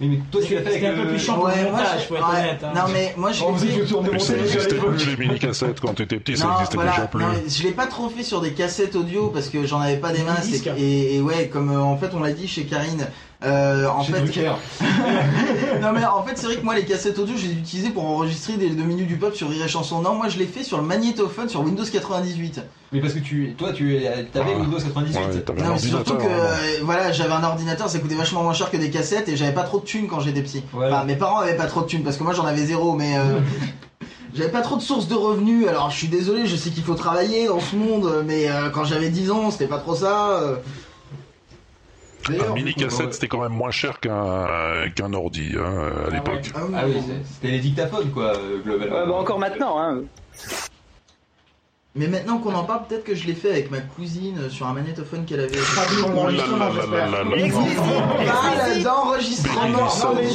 Mais, mais toi, tu l'as fait avec un peu plus chiant. pour le moi, montage, je- faut être ouais, honnête, hein. Non, mais moi, je l'ai fait- ça n'existait plus les mini cassettes quand t'étais petit, ça n'existait voilà, déjà plus. non, je l'ai pas trop fait sur des cassettes audio parce que j'en avais pas des masses et ouais comme euh, en fait on l'a dit chez Karine euh, en Chez fait Drucker. <laughs> non mais en fait c'est vrai que moi les cassettes audio je les utilisais pour enregistrer des 2 minutes du pop sur Rire et Chanson non moi je l'ai fait sur le magnétophone sur Windows 98 Mais parce que tu, toi, tu avais Ah. Windows 98. Ouais, t'avais un non mais c'est surtout que hein. euh, voilà j'avais un ordinateur ça coûtait vachement moins cher que des cassettes et j'avais pas trop de thunes quand j'étais petit Ouais. enfin mes parents avaient pas trop de thunes parce que moi j'en avais zéro mais euh, <laughs> J'avais pas trop de sources de revenus, alors je suis désolé, je sais qu'il faut travailler dans ce monde, mais euh, quand j'avais 10 ans, c'était pas trop ça. euh. Un mini cassette, c'était quand même moins cher qu'un qu'un ordi hein, à l'époque. Ah oui, Ah oui, c'est- c'était les dictaphones, quoi, euh, globalement. Ouais, bah encore maintenant. Hein. Mais maintenant qu'on en parle, peut-être que je l'ai fait avec ma cousine euh, sur un magnétophone qu'elle avait. Ah, exclusif. d'enregistrement Non, mais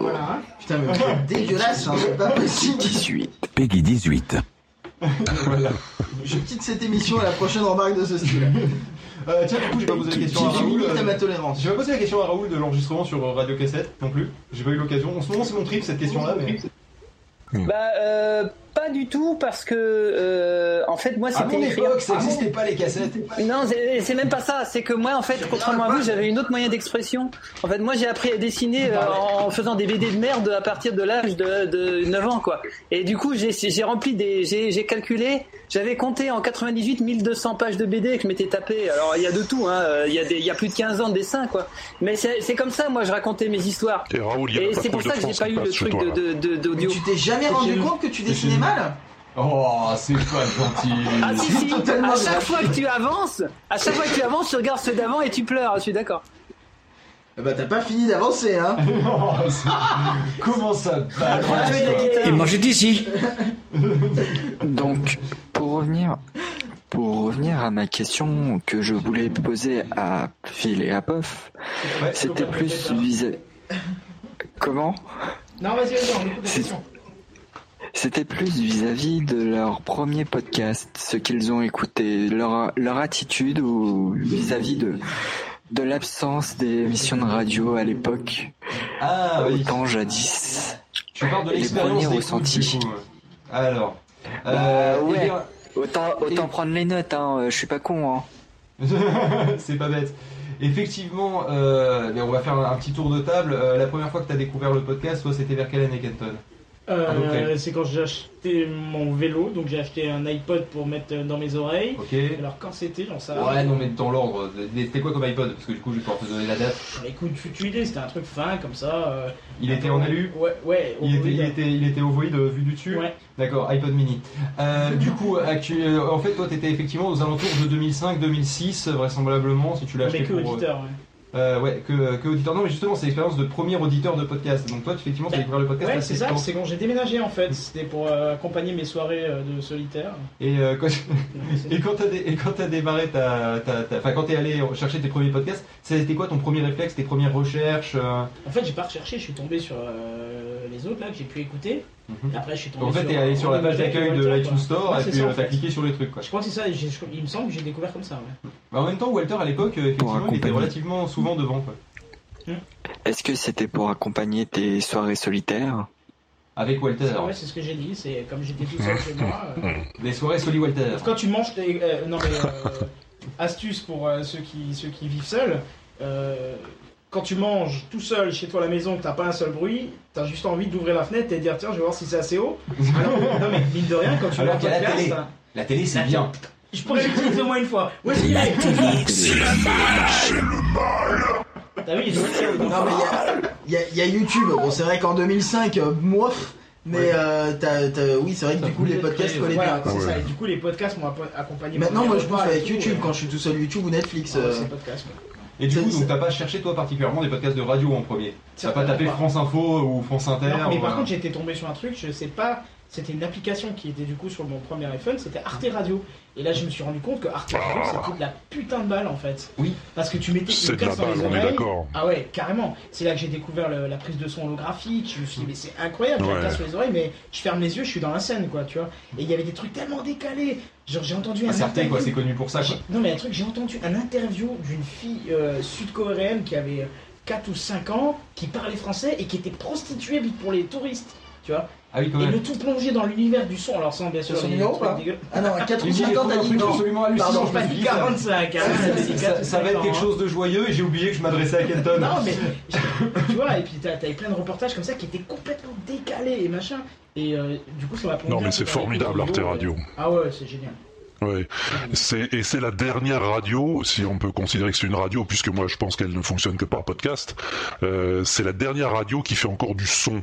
voilà. hein. Putain, mais êtes <laughs> dégueulasse, hein, c'est pas possible. 18. Peggy 18. <laughs> voilà. Je quitte cette émission à la prochaine remarque de ce style. Euh, tiens, du coup, j'ai pas posé la question à Raoul. euh, ma tolérance. J'ai pas posé la question à Raoul de l'enregistrement sur Radio Cassette non plus. J'ai pas eu l'occasion. En ce moment, c'est mon trip cette question-là. Mais... Bah, euh, pas du tout, parce que, euh, en fait, moi, À mon c'était époque, ça n'existait pas les cassettes. Non, c'est même pas ça. C'est que moi, en fait, contrairement à vous, j'avais une autre moyen d'expression. En fait, moi, j'ai appris à dessiner euh, en faisant des BD de merde à partir de l'âge de, de 9 ans, quoi. Et du coup, j'ai j'ai rempli des, j'ai j'ai calculé, j'avais compté en 98 1200 pages de BD que je m'étais tapé. Alors, il y a de tout, hein. Il y a des, il y a plus de 15 ans de dessin, quoi. Mais c'est c'est comme ça, moi, je racontais mes histoires. Et Raoul, il y a Et c'est pour ça de que j'ai pas eu le truc d'audio. tu t'es jamais rendu compte que tu dessinais mal Oh, c'est pas gentil. Ah si si, Totalement à chaque fois que tu avances, à chaque fois que tu avances, tu regardes ceux d'avant et tu pleures, je suis d'accord. Eh Bah t'as pas fini d'avancer hein <laughs> Oh, Comment ça Et moi dit si. Donc, pour revenir, pour revenir à ma question que je voulais poser à Phil et à Pof, Ouais, c'était plus vis Comment? Non, vas-y, vas-y, on écoute la C'est- question. C'était plus vis-à-vis de leur premier podcast, ce qu'ils ont écouté, leur, leur attitude ou vis-à-vis de, de l'absence des émissions de radio à l'époque, Ah oui. autant jadis. Tu parles de les l'expérience premiers ressentis. Alors. Bah, euh, ouais. bien, Autant, autant prendre les notes, hein, euh, je suis pas con. Hein. <laughs> c'est pas bête. Effectivement, euh, on va faire un, un petit tour de table. Euh, la première fois que tu as découvert le podcast, toi, c'était vers quelle année, Kenton? Euh, près. c'est quand j'ai acheté mon vélo, donc j'ai acheté un iPod pour mettre dans mes oreilles. Ok. Alors quand c'était, j'en sais Ouais, non, mais dans l'ordre. C'était quoi comme iPod? Parce que du coup, je vais pouvoir te donner la date. Écoute, tu, tu idée, c'était un truc fin comme ça. euh, Il était en alu? Ouais, ouais. il était, il, était, il était ovoïde euh, vu du dessus? Ouais. D'accord, iPod mini. Euh, du coup, actu- euh, en fait, toi, t'étais effectivement aux alentours de 2005-2006, vraisemblablement, si tu l'as acheté Mais que pour... euh, auditeur, ouais. Euh, ouais, que, que auditeur. Non, mais justement, c'est l'expérience de premier auditeur de podcast. Donc toi, tu- effectivement, tu as découvert le podcast Ouais, c'est ça, c'est quand j'ai déménagé en fait. C'était pour euh, accompagner mes soirées euh, de solitaire. Et, euh, quand, <laughs> et quand t'as dé- t'as démarré ta, ta, ta- enfin quand t'es allé chercher tes premiers podcasts, c'était quoi ton premier réflexe, tes premières recherches En fait, j'ai pas recherché, je suis tombé sur les autres là que j'ai pu écouter. Mhm. Et après, je suis tombé En fait, sur. t'es allé sur la page d'accueil de l'iTunes. Store Ouais, et puis ça, euh, t'as cliqué sur les trucs quoi. Je crois que c'est ça, j'ai- je- il me semble que j'ai découvert comme ça. Ouais. Bah, en même temps, Walter à l'époque, euh, effectivement, il était accompagner. relativement souvent devant quoi. Est-ce que c'était pour accompagner tes soirées solitaires? Avec Walter. Ouais, c'est ce que j'ai dit, c'est comme j'étais tout seul chez moi. euh, <laughs> Des soirées Soli Walter. Quand tu manges, tes- euh, non mais euh, <laughs> astuce pour euh, ceux qui ceux qui vivent seuls. euh, quand tu manges tout seul chez toi à la maison, que t'as pas un seul bruit, t'as juste envie d'ouvrir la fenêtre et de dire tiens, je vais voir si c'est assez haut. <laughs> Alors, non mais mine de rien, quand tu Alors vois qu'il y a la télé. La télé, c'est bien. je pourrais l'utiliser au moins une fois. Où est-ce qu'il est T'as vu, il est Non mais il y a, y a- y a YouTube, bon c'est vrai qu'en 2005, euh, moi, mais Ouais. euh, t'as- t'as- oui c'est vrai que du coup les podcasts collaient Voilà, bien. c'est Ouais. ça. Et du coup, les podcasts m'ont acco- accompagné. Maintenant moi je et avec YouTube ouais. quand je suis tout seul YouTube ou Netflix. Ah, euh, c'est podcast. Et du coup, donc t'as pas cherché toi particulièrement des podcasts de radio en premier. T'as pas tapé. France Info ou France Inter. Non, mais ou, par contre, j'étais tombé sur un truc, je sais pas, c'était une application qui était du coup sur mon premier iPhone, c'était Arte Radio. Et là, je me suis rendu compte que Arte Radio, Ah. c'était de la putain de balle en fait. Oui. Parce que tu mettais une casse dans les on oreilles. Ah ouais, carrément. C'est là que j'ai découvert le- la prise de son holographique. Je me suis dit, mais c'est incroyable, j'ai Ouais. la casse sur les oreilles, mais je ferme les yeux, je suis dans la scène, quoi, tu vois. Et il y avait des trucs tellement décalés. Genre, j'ai entendu Ah, un interview- quoi, c'est connu pour ça quoi. Non mais un truc, j'ai entendu un interview d'une fille euh, sud-coréenne qui avait 4 ou 5 ans, qui parlait français et qui était prostituée pour les touristes, tu vois. Ah oui, quand Et le tout plongé dans l'univers du son, alors sans bien sûr son numéro, pas Ah non, à 4 Il ou dit, 5 ans il t'as faut un dit truc non. absolument hallucinant. Pardon, je Pas dit dit, ça- 45, hein, ça, 4 ou ça va 5 être quelque chose de joyeux et j'ai oublié que je m'adressais à Kenton. Non mais tu vois et puis t'as- t'avais plein de reportages comme ça qui étaient complètement décalés et machin et euh, du coup ça m'a plongé Non, mais c'est formidable, Arte Radio. et- Ah ouais c'est génial. Ouais. C'est, et c'est la dernière radio, si on peut considérer que c'est une radio, puisque moi je pense qu'elle ne fonctionne que par podcast, euh, c'est la dernière radio qui fait encore du son.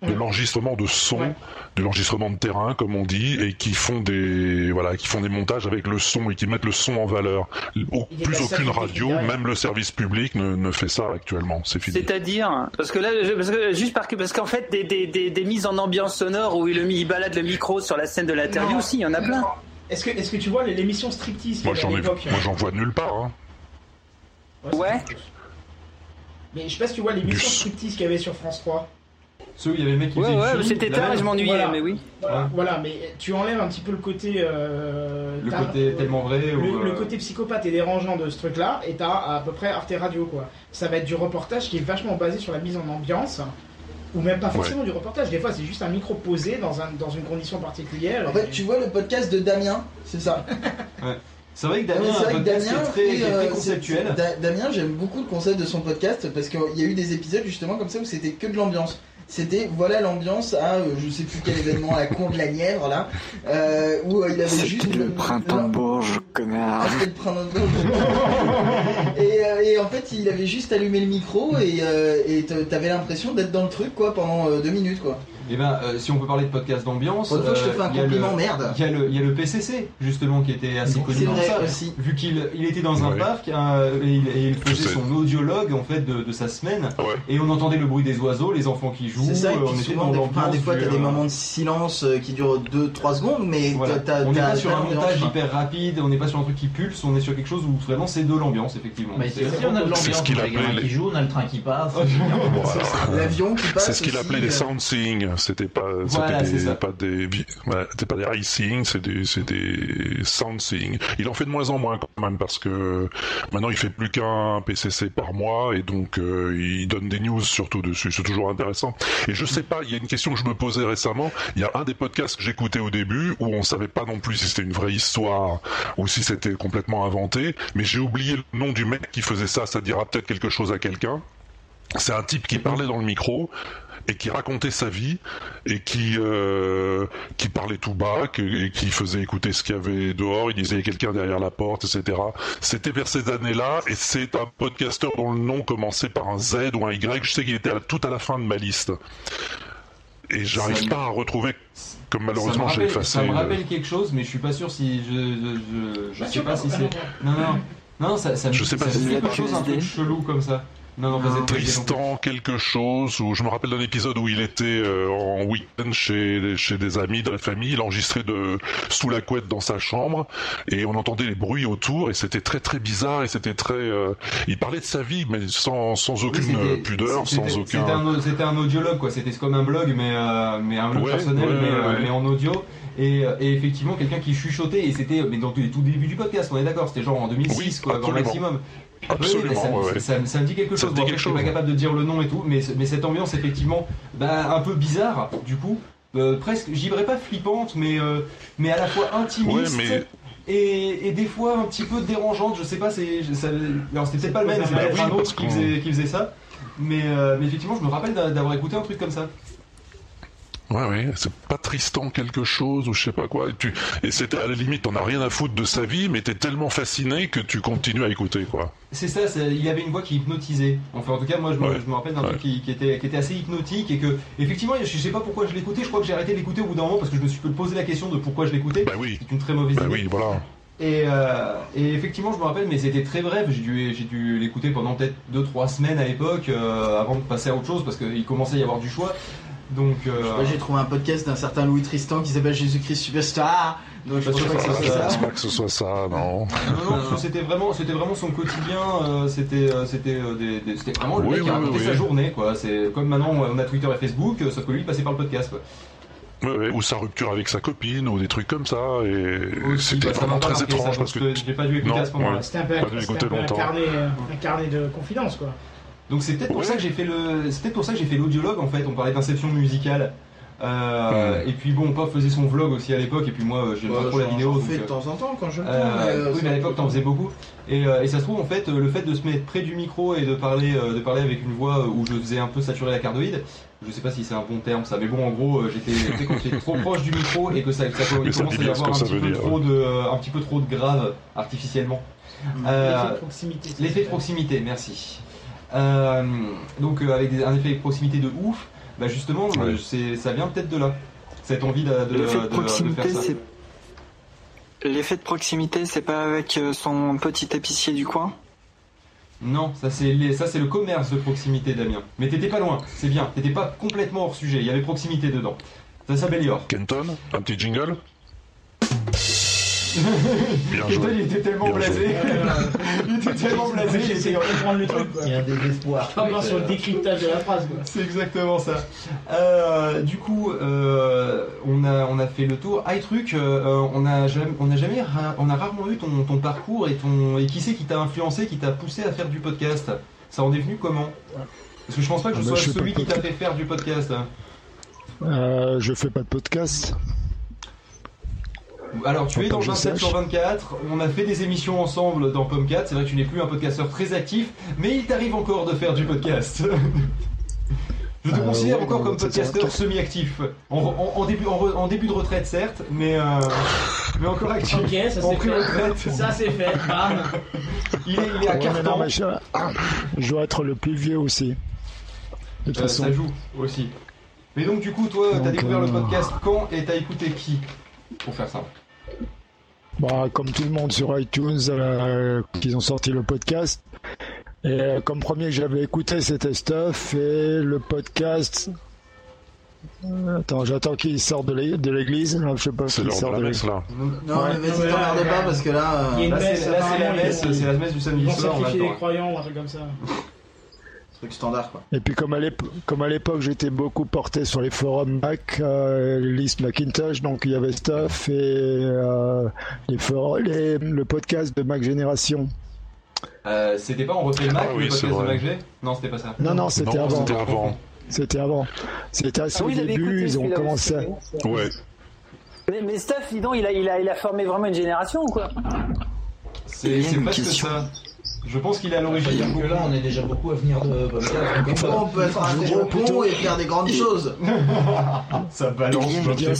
De l'enregistrement de son, Ouais. de l'enregistrement de terrain, comme on dit, et qui font des, voilà, qui font des montages avec le son et qui mettent le son en valeur. Au- plus aucune radio, même le service public ne, ne fait ça actuellement. C'est fini. C'est-à-dire, parce que là, je- parce que, juste parce que, parce qu'en fait, des, des, des, des mises en ambiance sonore où il, il balade le micro sur la scène de l'interview Non. aussi, il y en a plein. Est-ce que, est-ce que tu vois l'émission Striptease Moi avait j'en ai, l'époque moi j'en vois nulle part. Hein. Ouais. chose. Mais je sais pas si tu vois l'émission Striptease qu'il y avait sur France 3. Ceux où il y avait le mec qui Ouais, faisait une ouais, chimie, c'était tard et je m'ennuyais, Voilà. mais oui. Voilà, mais tu enlèves un petit peu le côté. euh, Le côté tellement vrai. Le, ou, le euh, côté psychopathe et dérangeant de ce truc-là, et t'as à peu près Arte Radio, quoi. Ça va être du reportage qui est vachement basé sur la mise en ambiance, ou même pas forcément du reportage. Des fois, c'est juste un micro posé dans, un, dans une condition particulière. En fait, tu vois le podcast de Damien, c'est ça. <laughs> C'est vrai que Damien c'est a un vrai que qui Damien est très, fait, qui est très euh, conceptuel. Damien, j'aime beaucoup le concept de son podcast parce qu'il y a eu des épisodes justement comme ça où c'était que de l'ambiance. C'était voilà l'ambiance à euh, je sais plus quel événement à la cour de la Nièvre là euh, où euh, il avait juste C'était le printemps de Bourges, connard. Ah, c'était le printemps de Bourges. <laughs> et, euh, et en fait il avait juste allumé le micro et euh, t'avais l'impression d'être dans le truc quoi pendant deux minutes quoi. Et ben, euh, si on peut parler de podcast d'ambiance, Pour une fois, je te fais un il y a le- compliment, merde. Il y, a le, il y a le PCC, justement, qui était assez connu vrai ça. aussi. Vu qu'il il était dans un Ouais. parc euh, et, il, et il Je faisait son audiologue en fait de, de sa semaine Ouais. et on entendait le bruit des oiseaux, les enfants qui jouent, C'est ça, et euh, puis on était souvent, dans des, enfin, des fois, t'as des moments de silence qui durent 2-3 secondes, mais voilà. t'as- on n'est pas sur un montage hyper rapide, on n'est pas sur un truc qui pulse, on est sur quelque chose où vraiment c'est de l'ambiance effectivement. Mais C'est- aussi, on a de l'ambiance, qu'il on a les gamins appelait qui jouent, on a le train qui passe. <laughs> L'avion qui passe. C'est ce qu'il appelait les sound-seeing. C'était pas, Voilà, des, pas des, c'était pas des eye-seeing, c'est des, des sound-seeing. Il en fait de moins en moins quand même parce que maintenant il fait plus qu'un PCC par mois et donc euh, il donne des news surtout dessus. C'est toujours intéressant. Et je sais pas, il y a une question que je me posais récemment. Il y a un des podcasts que j'écoutais au début où on savait pas non plus si c'était une vraie histoire ou si c'était complètement inventé, mais j'ai oublié le nom du mec qui faisait ça. Ça dira peut-être quelque chose à quelqu'un. C'est un type qui parlait dans le micro et qui racontait sa vie et qui euh, qui parlait tout bas que- et qui faisait écouter ce qu'il y avait dehors. Il disait il y a quelqu'un derrière la porte, etc. C'était vers ces années-là et c'est un podcasteur dont le nom commençait par un Z ou un Y. Je sais qu'il était à- tout à la fin de ma liste et j'arrive pas à retrouver comme malheureusement me j'ai effacé. Ça me euh, rappelle quelque chose, mais je suis pas sûr si je je, je, je sais pas si c'est. non, Non non ça ça me Je sais pas ça si c'est quelque chose un truc chelou comme ça. Non non. Tristan quelque chose où je me rappelle d'un épisode où il était euh, en week-end chez chez des amis de la famille, il enregistrait de sous la couette dans sa chambre et on entendait les bruits autour et c'était très très bizarre et c'était très euh, il parlait de sa vie mais sans sans aucune euh, pudeur, c'était- sans aucun un, au- c'était un audiologue, quoi. C'était comme un blog, mais, euh, mais un blog Ouais, personnel, ouais, mais, euh, ouais. mais en audio. Et, euh, et effectivement, quelqu'un qui chuchotait, et c'était mais dans les tout début du podcast, on est d'accord, c'était genre en 2006, Oui, quoi, grand maximum. Absolument, Oui, ça, ouais, ouais. ça- ça me dit quelque chose. dit Bon, quelque je suis chose, pas capable de dire le nom et tout, mais, mais cette ambiance, effectivement, bah, un peu bizarre, du coup. euh, presque, j'y dirais pas flippante, mais, euh, mais à la fois intimiste. Ouais, mais- Et, et des fois un petit peu dérangeante, je sais pas, c'est, alors c'était peut-être pas le même, oui, un autre qui faisait, qui faisait ça, mais, euh, mais effectivement je me rappelle d'a- d'avoir écouté un truc comme ça. Ouais, ouais, c'est pas Tristan quelque chose ou je sais pas quoi. Et, tu... et c'était à la limite, t'en as rien à foutre de sa vie, mais t'es tellement fasciné que tu continues à écouter, quoi. C'est ça, il y avait une voix qui hypnotisait. Enfin, en tout cas, moi, je me, Ouais. je me rappelle d'un Ouais. truc qui, qui était, qui était assez hypnotique et que, effectivement, je sais pas pourquoi je l'écoutais. Je crois que j'ai arrêté de l'écouter au bout d'un moment parce que je me suis posé la question de pourquoi je l'écoutais. Bah oui, C'est une très mauvaise bah idée. oui, voilà. Et, euh, et effectivement, je me rappelle, mais c'était très bref. J'ai dû, j'ai dû l'écouter pendant peut-être 2-3 semaines à l'époque euh, avant de passer à autre chose parce qu'il commençait à y avoir du choix. Donc, euh, j'ai trouvé un podcast d'un certain Louis Tristan qui s'appelle Jésus-Christ Superstar. Donc je pense sûr pas que que ça. ce soit ça, non. Non, non, parce que c'était vraiment, c'était vraiment son quotidien. euh, c'était, euh, c'était, vraiment le Oui, mec qui racontait oui, sa journée, quoi. C'est comme maintenant on a Twitter et Facebook, sauf que lui il passait par le podcast, quoi. Ouais, ouais, ou sa rupture avec sa copine, ou des trucs comme ça, et c'était bah, vraiment très étrange ça, parce que. l'ai pas dû écouter Non, à ce moment-là. ouais. C'était un peu, un peu un, longtemps. carnet, un carnet de confidence, quoi. Donc c'est peut-être pour ça que j'ai fait le, c'est peut-être pour ça que j'ai fait l'audiologue en fait. On parlait d'inception musicale. Euh. Et puis bon, Pop faisait son vlog aussi à l'époque. Et puis moi, euh, j'aime pas Ouais, trop la vidéo. j'en donc, fais de euh, temps en temps quand je le Euh, oui, mais à l'époque, t'en faisais beaucoup. Et, euh, et ça se trouve, en fait, le fait de se mettre près du micro et de parler, euh, de parler avec une voix où je faisais un peu saturer la cardoïde, je sais pas si c'est un bon terme ça, mais bon, en gros, j'étais, quand trop proche du micro et que ça, ça <laughs> Mais ça commence à y avoir un petit, peu dire, trop de, un petit peu trop de grave artificiellement. Euh, L'effet de proximité. L'effet de proximité, merci. Euh, donc euh, avec des- un effet de proximité de ouf, bah justement, Ouais. euh, c'est, ça vient peut-être de là. Cette envie de, de, L'effet de- de de proximité, faire ça. c'est. L'effet de proximité, c'est pas avec son petit épicier du coin? Non, ça c'est les- ça c'est le commerce de proximité, Damien. Mais t'étais pas loin, c'est bien. T'étais pas complètement hors sujet. Il y avait proximité dedans. Ça s'améliore. Kenton, un petit jingle? Bien joué. il était tellement Bien blasé. il était tellement <laughs> blasé, il était de comprendre le <laughs> truc. Quoi. Il y a un désespoir. Pas sur le décryptage de la phrase. C'est exactement ça. Euh, du coup, euh, on, a, on a fait le tour. Et truc, euh, on a jamais, on a jamais, ra- on a rarement eu ton, ton parcours et ton et qui c'est qui t'a influencé, qui t'a poussé à faire du podcast? Ça en est venu comment? Parce que je pense pas que je Ah bah, sois je celui qui t'a fait faire du podcast. Euh, je fais pas de podcast. Alors, tu es dans que je 27 sur sache. 24. On a fait des émissions ensemble dans Pomcat. C'est vrai que tu n'es plus un podcasteur très actif, mais il t'arrive encore de faire du podcast. <laughs> Je te Euh, considère ouais, encore comme podcasteur semi-actif. En, en- en début, en, re- en début de retraite, certes, mais, euh, mais encore actif. Ok, ça en c'est fait. Ça c'est fait. Bam. Il est, il est à Ouais, carton. non, je, je dois être le plus vieux aussi. De toute Euh, façon. ça joue aussi. Mais donc, du coup, toi, t'as découvert le euh, podcast quand et t'as écouté qui? Pour faire ça. Bah, comme tout le monde sur iTunes, euh, qu'ils ont sorti le podcast. Et euh, comme premier que j'avais écouté, c'était Stuff. Et le podcast. Euh, Attends, j'attends qu'il sorte de l'é- de l'église. Je sais pas s'il sort de l'église. là. Non, Ouais. mais vas-y, là, pas parce que là. euh, c'est la messe, c'est la messe du samedi soir. on a sacrifier le des temps. croyants, un truc comme ça. Truc standard quoi. Et puis comme à l'ép- comme à l'époque j'étais beaucoup porté sur les forums Mac, euh, Macintosh, donc il y avait Stuff et euh, les for- les- le podcast de Mac Génération. Euh, c'était pas on refait le Mac, Ah le oui, podcast de Non, c'était pas ça. Non, non, c'était avant. c'était avant. C'était avant. C'était assez Ah oui, début, ils ont commencé. à-. Ouais. Mais, mais Steph, dis donc, il a, il, a, il a formé vraiment une génération ou quoi? C'est presque question. ça. Je pense qu'il est à l'origine. dire que là, on est déjà beaucoup à venir de Enfin, on peut être un con plutôt- et faire des grandes choses. <laughs> Ça balance, Il a.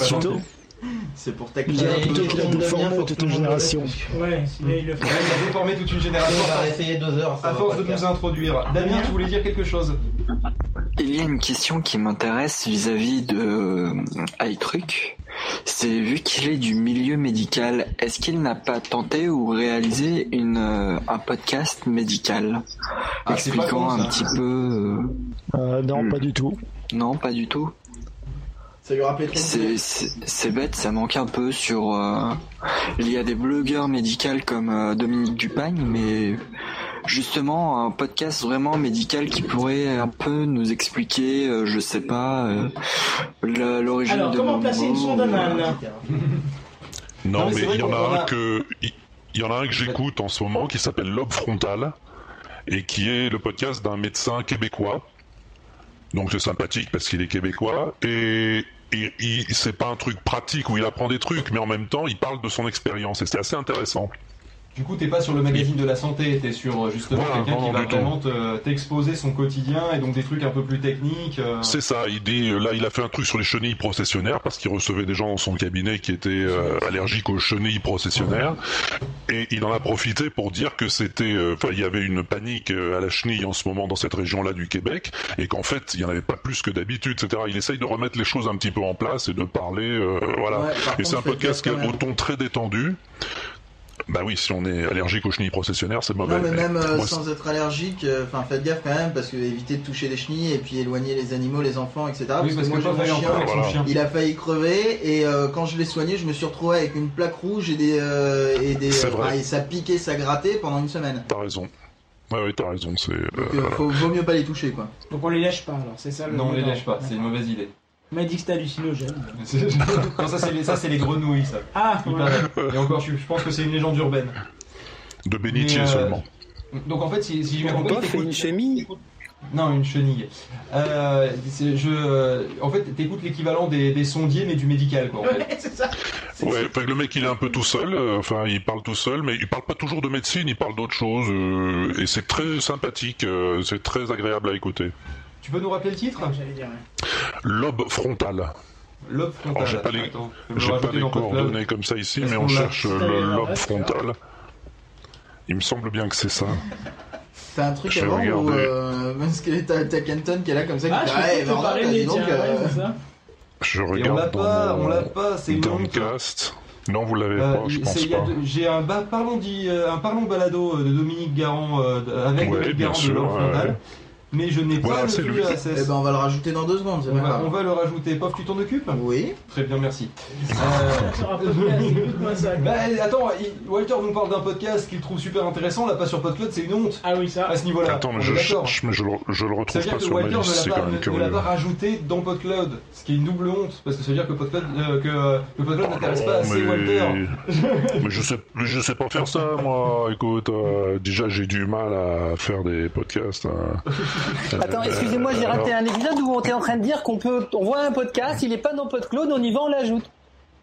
C'est pour dirais un peu. plutôt qu'il a déformé toute une génération. Ouais, il le fait. Il a déformé toute une On génération va essayer deux heures. à force de nous introduire. Damien, tu voulais dire quelque chose Il y a une question qui m'intéresse vis-à-vis de euh, iTruc. C'est vu qu'il est du milieu médical, est-ce qu'il n'a pas tenté ou réalisé une, euh, un podcast médical Ah, expliquant un petit peu euh, Euh, non, Hmm. pas du tout. Non, pas du tout. Ça lui rappelait C'est bête, ça manque un peu sur. euh, il y a des blogueurs médicaux comme euh, Dominique Dupagne, mais justement un podcast vraiment médical qui pourrait un peu nous expliquer, euh, je sais pas, euh, la- l'origine Alors, de comment nos placer une sonde anale euh, Non, Non, mais il y en a un que il il y en a un que j'écoute en ce moment qui s'appelle Lobe frontal et qui est le podcast d'un médecin québécois. Donc c'est sympathique parce qu'il est québécois et, et il- c'est pas un truc pratique où il apprend des trucs, mais en même temps il parle de son expérience et c'est assez intéressant. Du coup, t'es pas sur le magazine de la santé, t'es sur euh, justement Voilà, quelqu'un qui va vraiment te- t'exposer son quotidien et donc des trucs un peu plus techniques. euh, C'est ça, il dit, là il a fait un truc sur les chenilles processionnaires parce qu'il recevait des gens dans son cabinet qui étaient euh, allergiques aux chenilles processionnaires et il en a profité pour dire que c'était, euh, enfin il y avait une panique euh, à la chenille en ce moment dans cette région-là du Québec et qu'en fait il y en avait pas plus que d'habitude, etc. Il essaye de remettre les choses un petit peu en place et de parler, euh, voilà. Ouais, et c'est un podcast qui quand au ton très détendu. Bah oui, si on est allergique aux chenilles processionnaires, c'est mauvais. Non mais même euh, moi, sans être allergique, euh, enfin faites gaffe quand même parce que éviter de toucher les chenilles et puis éloigner les animaux, les enfants, etc. oui, parce que moi j'ai pas mon chien, avec Voilà. chien. il a failli crever et euh, quand je l'ai soigné, je me suis retrouvé avec une plaque rouge et des euh, et des C'est vrai. ah, et ça piquait, ça grattait pendant une semaine. T'as raison. Ouais, ouais, t'as raison. C'est. euh, Donc euh, faut, vaut mieux pas les toucher quoi. Donc on les lèche pas alors, c'est ça le. Non, on les lèche pas, c'est une mauvaise idée. M'a dit que c'était hallucinogène. <laughs> non, ça c'est les, ça, c'est les grenouilles, ça. Ah, Il voilà. paraît. Et encore, je, je pense que c'est une légende urbaine. de bénitier Mais, euh, seulement. Donc en fait, si, si j'ai bien compris, t'écoutes- une chenille Non, une chenille. Euh, c'est- je, euh, en fait, t'écoutes l'équivalent des, des sondiers, mais du médical, quoi. En fait. Ouais, c'est ça. Ouais, fait que le mec il est un peu tout seul, euh, enfin il parle tout seul, mais il parle pas toujours de médecine, il parle d'autres choses, euh, et c'est très sympathique, euh, c'est très agréable à écouter. Tu peux nous rappeler le titre J'allais dire. ouais. Lobe frontal. Lobe frontal. Alors, j'ai pas les- pas coordonnées comme ça ici, Est-ce mais on cherche le lobe frontal. Il me semble bien que c'est ça. <laughs> T'as un truc avant ou regarder. euh, <laughs> parce que t'as t'as Kenton qui est là comme ça qui Ah, dit je ouais, t'as dit des donc, tiens, euh, ouais, c'est ça. Je Et on regarde l'a dans pas, mon on l'a pas, c'est une honte. Downcast. Non, vous l'avez Euh, pas, je pense pas. J'ai un, ba- parlons dit, euh, un parlons balado euh, de Dominique Garand euh, de- avec Ouais, Dominique bien Garand de sûr, Lobe ouais, frontal. ouais. Mais je n'ai Voilà, pas le lui. RSS. Eh ben, on va le rajouter dans deux secondes, c'est on, pas va, grave. on va le rajouter. Pof, tu t'en occupes Oui. Très bien, merci. <laughs> Euh, bah, attends, il- Walter nous parle d'un podcast qu'il trouve super intéressant. Là, pas sur PodCloud, c'est une honte Ah oui, ça. à ce niveau-là. Attends, mais On je, je, je- mais je le, je le Ça retrouve pas que sur ma Walter liste, ne c'est l'a quand pas, même ne- ne l'a curieux. pas rajouté dans PodCloud, ce qui est une double honte, parce que ça veut dire que PodCloud, euh, que, que PodCloud n'intéresse pas Oh, assez mais... Walter. <laughs> mais je sais, mais je sais pas faire ça, moi. Écoute, euh, déjà j'ai du mal à faire des podcasts. hein. <laughs> <laughs> Attends, excusez-moi, j'ai raté alors, un épisode où on était en train de dire qu'on peut, on voit un podcast, il est pas dans PodCloud, on y va, on l'ajoute.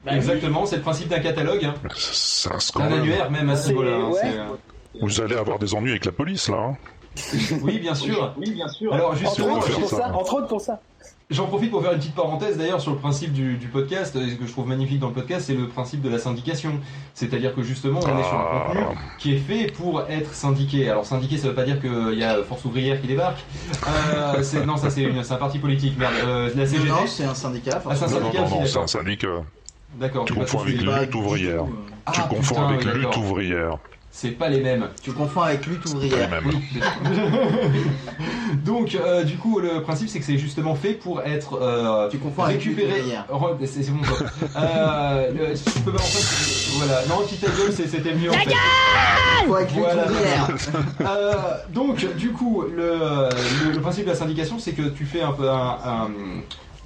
Bah oui. Exactement, c'est le principe d'un catalogue, hein. C'est un annuaire même à ce niveau-là. hein, ouais. c'est, euh, Vous allez avoir des ennuis avec la police là. hein. Oui, bien sûr. Alors Entre autres faire pour ça. ça, entre autres pour ça. J'en profite pour faire une petite parenthèse d'ailleurs sur le principe du, du podcast. euh, Ce que je trouve magnifique dans le podcast, c'est le principe de la syndication. C'est-à-dire que justement, on est sur un Ah. contenu qui est fait pour être syndiqué. Alors syndiqué, ça veut pas dire qu'il y a Force ouvrière qui débarque. Euh, non, ça c'est un parti politique. Merde, euh, la CGT. Non, c'est un syndicat. Ah, c'est un Non, non, syndicat non, aussi, non, c'est d'accord. un syndicat. D'accord. Tu confonds avec lutte ouvrière. euh, Ah, tu confonds avec lutte ouvrière. C'est pas les mêmes. Tu confonds avec lutte ouvrière. <laughs> Donc, euh, du coup, le principe, c'est que c'est justement fait pour être euh, Tu confonds avec lutte récupéré. ouvrière. Re- C'est bon. quoi. euh, le- tu peux pas en fait. Voilà. Non, quitte ta gueule, c'est- c'était mieux en fait. Confonds avec lutte Voilà. ouvrière. <laughs> Euh, donc, du coup, le, le, le principe de la syndication, c'est que tu fais un peu un- un-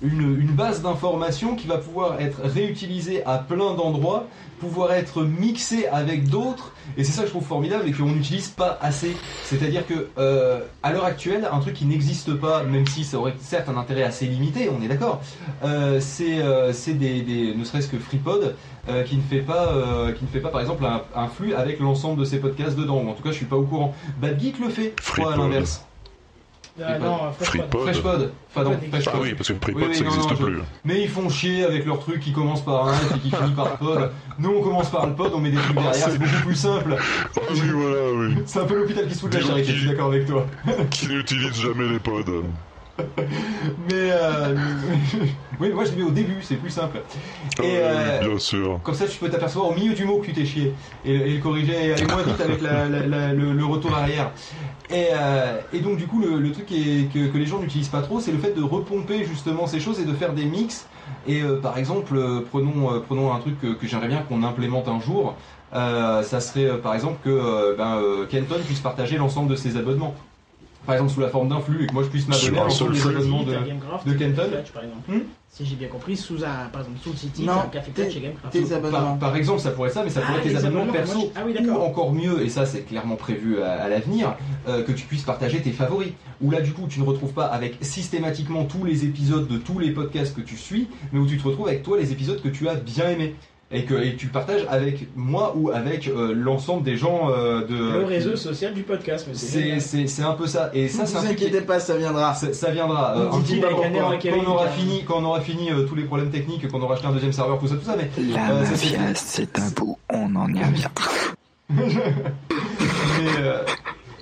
une, une base d'informations qui va pouvoir être réutilisée à plein d'endroits, pouvoir être mixée avec d'autres, et c'est ça que je trouve formidable et qu'on n'utilise pas assez. C'est-à-dire que euh, à l'heure actuelle, un truc qui n'existe pas, même si ça aurait certes un intérêt assez limité, on est d'accord, euh, c'est euh, c'est des, des- ne serait-ce que FreePod euh, qui ne fait pas, euh, qui ne fait pas par exemple un, un flux avec l'ensemble de ses podcasts dedans. Ou en tout cas, je suis pas au courant. Bad Geek le fait, je crois à l'inverse. Ah, non, Fresh Pod. FreePod. FreshPod, enfin non, Ah FreshPod. Ah oui, parce que le Oui, ça n'existe je- plus. Mais ils font chier avec leur truc qui commence par un et qui finit par pod. Nous, on commence par le pod, on met des trucs derrière, c'est beaucoup plus simple. Oui, voilà, oui. C'est un peu l'hôpital qui se fout de la charité, je suis d'accord avec toi. Qui n'utilise jamais les pods. <laughs> Mais euh, oui, moi je le mets au début, c'est plus simple. Et oui, euh, bien sûr. comme ça, tu peux t'apercevoir au milieu du mot que tu t'es chié et, et le corriger et aller moins vite avec la- la- la- le, le retour arrière. Et, euh, et donc, du coup, le, le truc est- que, que les gens n'utilisent pas trop, c'est le fait de repomper justement ces choses et de faire des mix. Et par exemple, prenons, prenons un truc que, que j'aimerais bien qu'on implémente un jour. Ça serait par exemple que ben, Kenton puisse partager l'ensemble de ses abonnements. Par exemple, sous la forme d'un flux et que moi je puisse m'abonner Sur à seul flux. abonnements de. De Kenton. Hmm si j'ai bien compris, sous un, par exemple, sous le City, Non, un Café Clutch tes- chez Gamecraft. tes Par, abonnements. par exemple, ça pourrait être ça, mais ça pourrait Ah, être tes les abonnements abonnements, perso. moi, je- ah oui, Ou encore mieux, et ça c'est clairement prévu à, à l'avenir, euh, que tu puisses partager tes favoris. Où là, du coup, tu ne retrouves pas avec systématiquement tous les épisodes de tous les podcasts que tu suis, mais où tu te retrouves avec toi les épisodes que tu as bien aimés. Et que et tu partages avec moi ou avec euh, l'ensemble des gens euh, de. Le réseau social du podcast, mais c'est un peu ça. Et ça, Ne vous qui inquiétez pas, ça viendra. ça, ça viendra. On Euh, dit quand, on aura quand même. fini, quand on aura fini euh, tous les problèmes techniques, qu'on aura acheté un deuxième serveur, tout ça, tout ça. Mais La Euh, mafia, c'est un bout, on en y revient. <laughs> mais, euh,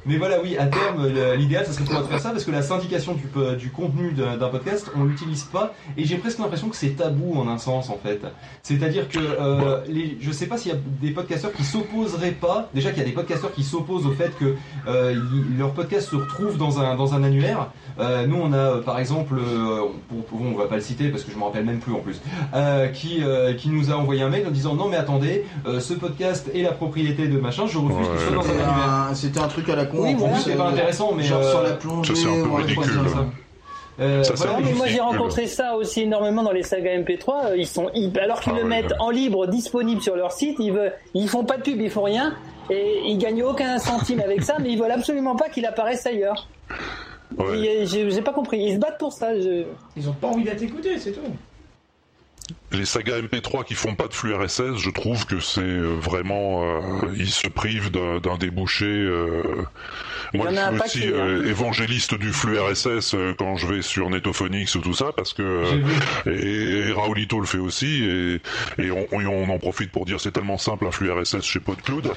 mais voilà, oui, à terme, l'idéal, ça serait de pouvoir faire ça parce que la syndication du, du contenu d'un podcast, on l'utilise pas et j'ai presque l'impression que c'est tabou en un sens en fait. C'est-à-dire que euh, les, je sais pas s'il y a des podcasteurs qui s'opposeraient pas. Déjà qu'il y a des podcasteurs qui s'opposent au fait que euh, leur podcast se retrouve dans un dans un annuaire. Euh, nous, on a euh, par exemple, euh, on, on, on va pas le citer parce que je me rappelle même plus en plus, euh, qui euh, qui nous a envoyé un mail en disant non mais attendez, euh, ce podcast est la propriété de machin, je refuse qu'il soit dans un C'était annuaire. un- C'était un truc à la con. Oui, voilà. C'est pas euh, intéressant, mais Genre euh, sur la plongée. ça, c'est un peu ridicule. Euh, Ça, voilà, mais moi j'ai rencontré ça aussi énormément dans les sagas MP3. euh, Ils sont, alors qu'ils Ah le ouais, mettent ouais. en libre, disponible sur leur site, ils, veulent, ils font pas de pub, ils font rien. Et ils gagnent aucun centime avec ça, mais ils veulent absolument pas qu'il apparaisse ailleurs. Ouais. J'ai j'ai pas compris. Ils se battent pour ça. je- Ils ont pas envie d'être écoutés, c'est tout. Les sagas MP3 qui font pas de flux RSS, je trouve que c'est euh, vraiment, euh, ils se privent d'un débouché. euh, Moi, je suis aussi hein. euh, évangéliste du flux RSS euh, quand je vais sur Netophonix ou tout ça, parce que euh, et, et Raoulito le fait aussi, et, et on, en profite pour dire c'est tellement simple un flux RSS chez PodCloud.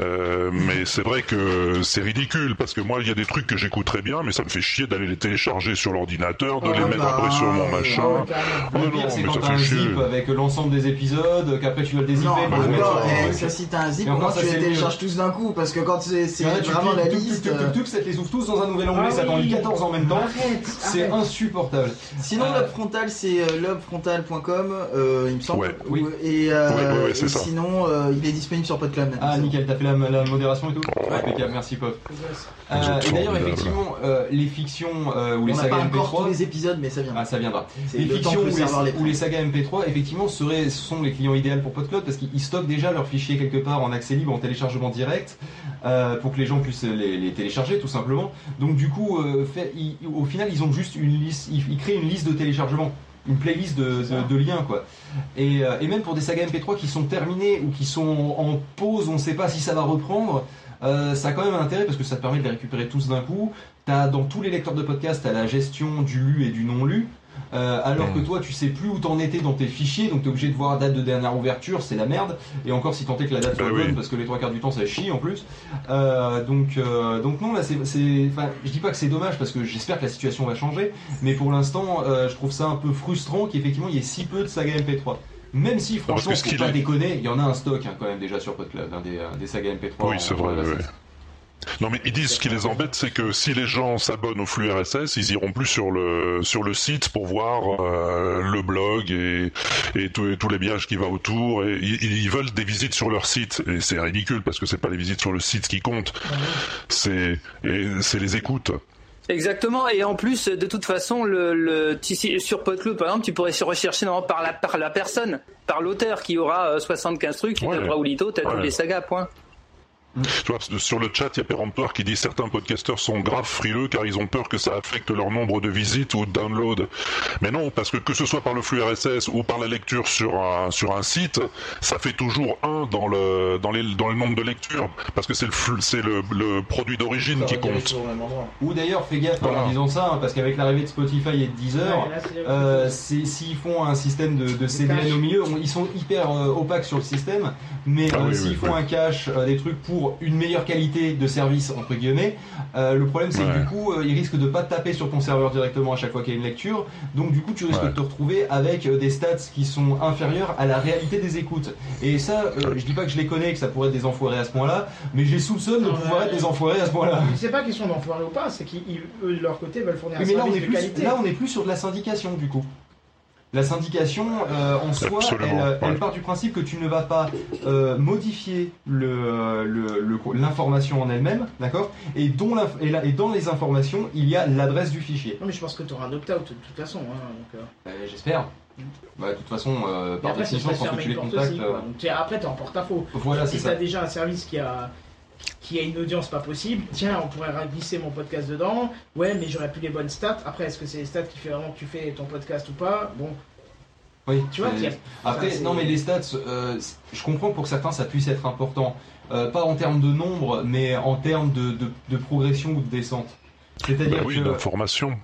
Euh, mais c'est vrai que c'est ridicule parce que moi il y a des trucs que j'écoute très bien, mais ça me fait chier d'aller les télécharger sur l'ordinateur, de Ah les mettre après sur mon machin. Oh Le non, c'est mais ça fait chier. Zip zip avec l'ensemble des épisodes, qu'après tu dois le dézipper pour le mettre sur- ça si t'as un zip, ça, tu les c'est télécharges tous d'un coup, parce que quand c'est vraiment la liste. euh, ça te les ouvre tous dans un nouvel onglet, Ah ça t'en lit oui. 14 en même temps. C'est insupportable. Sinon, Euh, Lobe Frontal, c'est euh, lobefrontal.com, euh, il me semble. Oui. Et, sinon, il est disponible sur PodCloud maintenant. Ah nickel, t'as fait la, modération et tout. Impeccable, merci Pop. Euh, et d'ailleurs effectivement, euh, les fictions euh, ou On les n'a sagas pas encore tous MP3, les épisodes, mais ça ah viendra. C'est Les fictions ou les sagas MP3, effectivement, seraient, sont les clients idéaux pour PodCloud parce qu'ils stockent déjà leurs fichiers quelque part en accès libre, en téléchargement direct, euh, pour que les gens puissent les, les télécharger tout simplement. Donc du coup, euh, fait, ils- au final, ils ont juste une liste, ils, ils créent une liste de téléchargement, une playlist de, de- de liens quoi. Et, euh, et même pour des sagas MP3 qui sont terminées ou qui sont en pause, on ne sait pas si ça va reprendre. euh, ça a quand même un intérêt parce que ça te permet de les récupérer tous d'un coup. T'as dans tous les lecteurs de podcast, t'as la gestion du lu et du non lu. Euh, alors que Mm. toi, tu sais plus où t'en étais dans tes fichiers, donc t'es obligé de voir date de dernière ouverture, c'est la merde. Et encore si tant est que la date Bah soit oui. bonne, parce que les trois quarts du temps ça chie en plus. Euh, donc, euh, donc non, là c'est, enfin, je dis pas que c'est dommage parce que j'espère que la situation va changer, mais pour l'instant, euh, je trouve ça un peu frustrant qu'effectivement il y ait si peu de saga MP3. Même si franchement, que qu'il pas est- déconner, il y en a un stock hein, quand même déjà sur PodCloud, hein, des, des sagas MP3. Oui, c'est vrai. Ouais. Non, mais ils disent ce qui les embête, c'est que si les gens s'abonnent au flux RSS, ils iront plus sur le sur le site pour voir euh, le blog et et, tout- les biages qui va autour. Et ils, ils veulent des visites sur leur site et c'est ridicule parce que c'est pas les visites sur le site qui comptent, c'est c'est les écoutes. Exactement, et en plus, de toute façon, le, le sur PodCloud, par exemple, tu pourrais se rechercher par la, par la personne, par l'auteur qui aura euh, 75 trucs, tu Ouais. tapes Raoulito, t'as Ouais. tous les sagas, point. Tu vois, sur le chat, il y a Péremptoire qui dit certains podcasteurs sont grave frileux car ils ont peur que ça affecte leur nombre de visites ou de downloads. Mais non, parce que que ce soit par le flux RSS ou par la lecture sur un, sur un site, ça fait toujours un dans le, dans les, dans le nombre de lectures. Parce que c'est le, flux- c'est le, le produit d'origine qui compte. Ou d'ailleurs, fais gaffe en disant ça, hein, parce qu'avec l'arrivée de Spotify et de Deezer, Ouais, Euh, S'ils font un système de, de CDN au milieu, on- ils sont hyper euh, opaques sur le système, mais Ah euh, oui, s'ils oui, font oui. un cache, euh, des trucs pour une meilleure qualité de service, entre guillemets, euh, le problème c'est que du coup, euh, ils risquent de pas taper sur ton serveur directement à chaque fois qu'il y a une lecture, donc du coup, tu risques Ouais. de te retrouver avec euh, des stats qui sont inférieures à la réalité des écoutes. Et ça, euh, je dis pas que je les connais, que ça pourrait être des enfoirés à ce point-là, mais j'ai soupçonne de pouvoir être des enfoirés à ce point-là. C'est pas question d'enfoiré ou pas, c'est qu'eux de leur côté veulent fournir un Oui, mais là on, service est de plus, qualité. là, on est plus sur de la syndication du coup. La syndication, euh, en soi, elle, elle ouais. part du principe que tu ne vas pas euh, modifier le- le- le- l'information en elle-même, d'accord? Et, et, et dans les informations, il y a l'adresse du fichier. Non mais je pense que tu auras un opt-out de toute façon. Hein, donc, euh. Euh, J'espère. Bah, de toute façon, euh, par définition, fermer tu les contactes. aussi. euh. Donc, après, t'es en porte-à-faux. voilà, c'est si ça. t'as déjà un service qui a qui a une audience pas possible, tiens, on pourrait glisser mon podcast dedans. Ouais, mais j'aurais plus les bonnes stats. Après, est-ce que c'est les stats qui fait vraiment que tu fais ton podcast ou pas? Bon, Oui, tu vois, Après, non, mais les stats, euh, je comprends que pour certains ça puisse être important. Euh, pas en termes de nombre, mais en termes de, de- de progression ou de descente. C'est-à-dire Bah oui, que. d'information.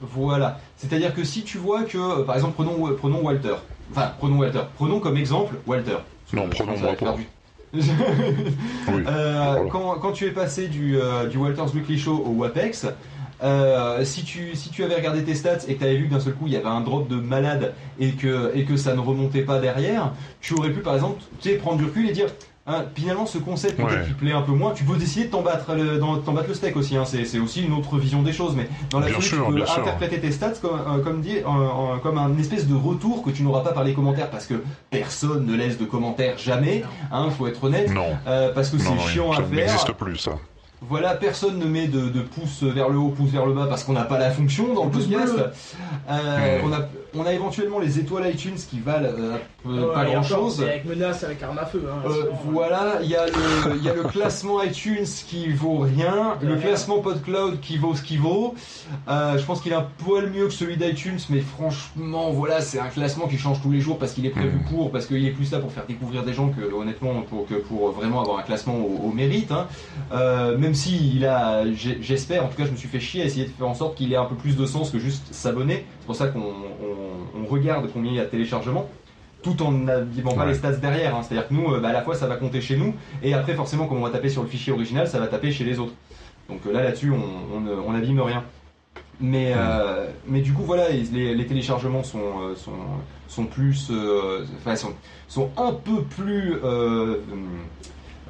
Voilà. C'est-à-dire que si tu vois que, euh, par exemple, prenons, prenons Walter. Enfin, prenons Walter. Prenons comme exemple Walter. Non, prenons moi pour- du- <laughs> Oui. Euh, quand, quand tu es passé du, euh, du Walters Weekly Show au WAPEX, euh, si, tu, si tu avais regardé tes stats et que tu avais vu que d'un seul coup il y avait un drop de malade et que, et que ça ne remontait pas derrière, tu aurais pu par exemple prendre du recul et dire hein, finalement ce concept peut-être Ouais. qui plaît un peu moins, tu peux décider de t'en battre le, d'en- t'en battre le steak aussi, hein, c'est, c'est aussi une autre vision des choses, mais dans la sûr, tu peux sûr. interpréter tes stats comme, euh, comme, dit, en- en- comme un espèce de retour que tu n'auras pas par les commentaires parce que personne ne laisse de commentaires jamais, hein, faut être honnête. Non. Euh, parce que Non, c'est chiant ça à faire. n'existe plus, ça. Voilà, personne ne met de, de pouce vers le haut, pouce vers le bas parce qu'on n'a pas la fonction dans le podcast. Euh, on, a, on a éventuellement les étoiles iTunes qui valent euh, pas grand chose. c'est avec menace, avec arme à feu. Hein, Euh, sinon, voilà, il y, a le- il y a le classement iTunes qui vaut rien, le rien. classement PodCloud qui vaut ce qu'il vaut. Euh, je pense qu'il est un poil mieux que celui d'iTunes, mais franchement, voilà, c'est un classement qui change tous les jours parce qu'il est prévu Mhm. pour, parce qu'il est plus là pour faire découvrir des gens que honnêtement pour, que pour vraiment avoir un classement au, au mérite. hein. Euh, même si il a, j'espère, en tout cas, je me suis fait chier à essayer de faire en sorte qu'il ait un peu plus de sens que juste s'abonner. C'est pour ça qu'on on- on regarde combien il y a de téléchargements tout en n'abîmant pas Ouais. les stats derrière. hein. C'est-à-dire que nous, euh, bah, à la fois, ça va compter chez nous, et après, forcément, comme on va taper sur le fichier original, ça va taper chez les autres. Donc euh, là, là-dessus, on, n'abîme rien. Mais, euh, mais du coup, voilà, les, les téléchargements sont, sont, sont plus. euh, Enfin, sont, sont un peu plus. euh,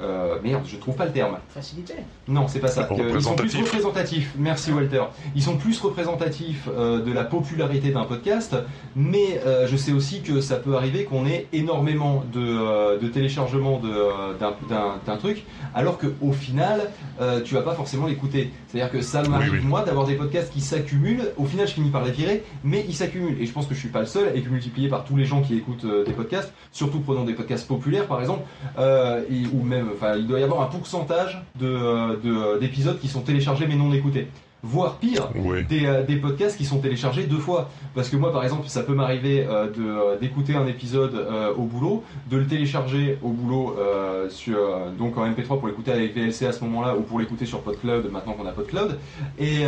euh, merde, je trouve pas le terme. Facilité. Non, c'est pas ça. Euh, Ils sont plus représentatifs. Merci Walter. Ils sont plus représentatifs euh, de la popularité d'un podcast, mais euh, je sais aussi que ça peut arriver qu'on ait énormément de, euh, de téléchargements de, euh, d'un, truc, alors que au final, euh, tu vas pas forcément l'écouter. C'est-à-dire que ça m'arrive Oui, oui. moi d'avoir des podcasts qui s'accumulent. Au final, je finis par les virer, mais ils s'accumulent. Et je pense que je suis pas le seul, et que multiplié par tous les gens qui écoutent euh, des podcasts, surtout prenons des podcasts populaires par exemple, euh, et- ou même, enfin, il doit y avoir un pourcentage de, de, d'épisodes qui sont téléchargés mais non écoutés. Voire pire, Oui. des, euh, des podcasts qui sont téléchargés deux fois. Parce que moi, par exemple, ça peut m'arriver euh, de, euh, d'écouter un épisode euh, au boulot, de le télécharger au boulot sur, donc en MP3 pour l'écouter avec VLC à ce moment-là, ou pour l'écouter sur PodCloud maintenant qu'on a PodCloud, et,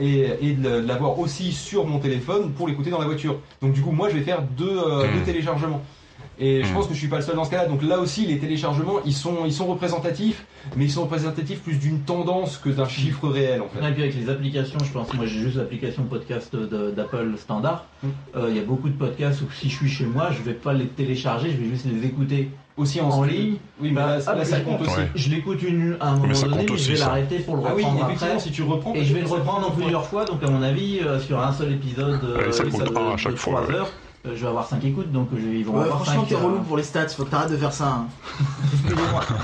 et, et de l'avoir aussi sur mon téléphone pour l'écouter dans la voiture. Donc du coup, moi, je vais faire deux, deux téléchargements. Et je Hmm. pense que je suis pas le seul dans ce cas-là. Donc là aussi, les téléchargements, ils sont, ils sont représentatifs, mais ils sont représentatifs plus d'une tendance que d'un chiffre réel en fait. Et puis avec les applications, je pense, moi j'ai juste l'application podcast d'Apple standard. Mm. Euh, Il y a beaucoup de podcasts où si je suis chez moi, je vais pas les télécharger, je vais juste les écouter Aussi en, ligne. Oui, mais Bah, là, hop, là, ça compte aussi. Ouais. Je l'écoute une à un moment donné, mais je vais ça. l'arrêter pour le Ah oui, reprendre effectivement, après. si tu reprends. Et je vais le reprendre en plusieurs fois, donc à mon avis, euh, sur un seul épisode euh, ça de- compte de- à chaque trois fois, ouais. heures, euh, je vais avoir 5 écoutes, donc euh, ils vont Ouais, avoir franchement, 5 t'es relou pour les stats, faut que t'arrêtes de faire ça. hein. <laughs> Excusez-moi. <laughs>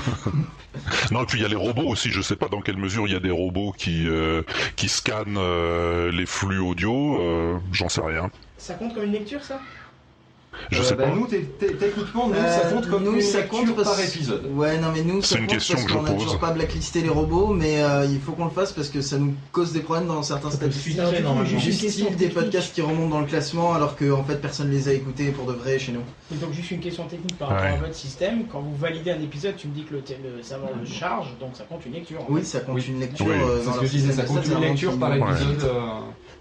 Non, et puis il y a les robots aussi. Je sais pas dans quelle mesure il y a des robots qui euh, qui scannent euh, les flux audio. euh, J'en sais rien. Ça compte comme une lecture, ça? Je Euh, sais bah, pas. Nous, t- t- techniquement, nous, ça Euh, compte comme nous, une ça lecture compte parce- par épisode. Ouais, non, mais nous, ça C'est une compte question parce que je qu'on a pose. toujours pas blacklisté les robots, mais euh, il faut qu'on le fasse parce que ça nous cause des problèmes dans certains statistiques. juste une question Justifie des technique. podcasts qui remontent dans le classement alors que en fait personne les a écoutés pour de vrai chez nous. Et donc juste une question technique par rapport Ouais. à votre système. Quand vous validez un épisode, tu me dis que le, le serveur le charge, donc ça compte une lecture. en Oui, fait. ça compte Oui. une lecture Oui. euh, C'est dans ce que je disais, ça compte une lecture par épisode.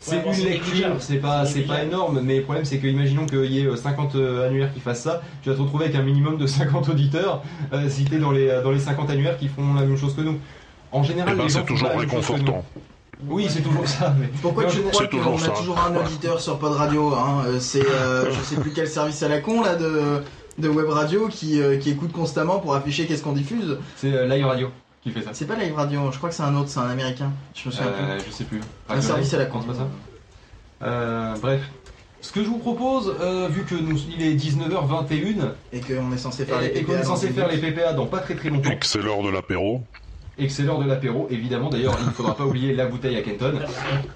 Euh, C'est une lecture, c'est pas, C'est pas énorme, mais le problème c'est que imaginons qu'il y ait euh, 50 euh, annuaires qui fassent ça, tu vas te retrouver avec un minimum de <laughs> 50 auditeurs euh, si t'es dans les, dans les 50 annuaires qui font la même chose que nous. En Eh général, ben, les gens c'est toujours réconfortant. Oui, c'est toujours ça. Mais... Pourquoi tu crois qu'on a ça. toujours un auditeur sur Pod Radio hein Euh, C'est euh, je sais plus quel service à la con là de, de web radio qui, euh, qui écoute constamment pour afficher qu'est-ce qu'on diffuse. C'est euh, Live Radio qui fait ça. C'est pas Live Radio, je crois que c'est un autre, c'est un américain. Je me souviens Euh, je sais plus. Un service à la con. pas ça Euh, Bref. Ce que je vous propose, euh, vu que nous, il est 19h21 plus. Et qu'on est censé faire les et, et qu'on est PPA censé dans faire les PPA dans pas très très longtemps, Et que c'est l'heure de l'apéro. Et que c'est l'heure de l'apéro, évidemment, d'ailleurs, il ne faudra pas oublier la bouteille à Kenton.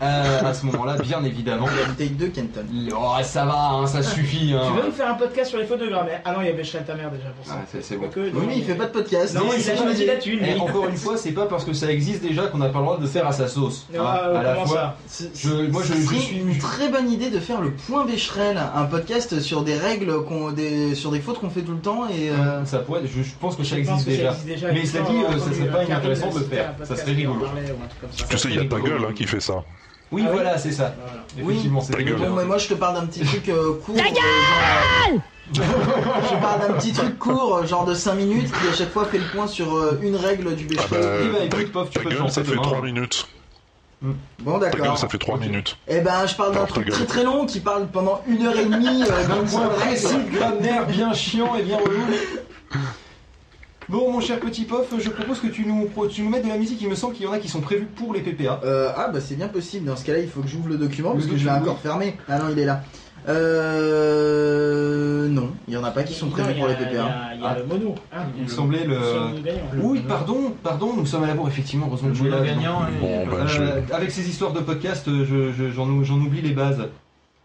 Euh, à ce moment-là, bien évidemment. La bouteille de Kenton. Oh, ça va, hein, ça suffit. Hein. Tu veux nous faire un podcast sur les photogrammes Ah non, il y avait Becherel ta mère déjà pour ça. Ah, c'est c'est bon. Quoique, Oui, non, mais il fait pas de podcast. Non, il choisi dit. la thune. Et encore une fois, c'est pas parce que ça existe déjà qu'on n'a pas le droit de le faire à sa sauce. Non, hein. euh, à la fois, ça Je- moi, je- je suis- une très bonne idée de faire le point Becherel, un podcast sur des règles, qu'on, des, sur des fautes qu'on fait tout le temps et euh, ça pourrait. Je, je pense que ça Je pense existe que ça déjà. existe déjà. Mais Une fois, dit, euh, ça serait pas euh, Karine inintéressant de faire. Ça serait rigolo. Tu sais, il y a ta gueule hein, qui fait ça. Oui, Ah oui voilà, c'est ça. Voilà. Effectivement, c'est Ta gueule. Bon, mais moi je te parle d'un petit truc euh, court. genre, euh, <laughs> je te parle d'un petit truc court, euh, genre de 5 minutes, qui à chaque fois fait le point sur euh, une règle du Ah Becherel. bah, ben, écoute, Pof, tu Ta peux te gueule, ça fait demain. 3 minutes. Bon, Ta gueule, d'accord. ça fait 3 Ok. minutes. Eh ben, je parle d'un ta truc gueule. très très long qui parle pendant une heure et demie euh, Un d'une point <laughs> précis, grammaire bien chiant et bien relou. Bon, mon cher petit Pof, je propose que tu nous, tu nous mettes de la musique. Il me semble qu'il y en a qui sont prévus pour les PPA. Euh, ah bah c'est bien possible, dans ce cas-là il faut que j'ouvre le document Le parce que je l'ai encore fermé. Ah non il est là. Euh... Non, il y en a pas qui sont prévus pour a- les PPA. Il y a, il y a Ah. le mono. hein. Il me semblait le. Oui, pardon, pardon, nous sommes à la bourre, effectivement, heureusement que je Le suis là. gagnant, et- Bon, bah, Euh, je... avec ces histoires de podcast, je- je- j'en j'en oublie les bases.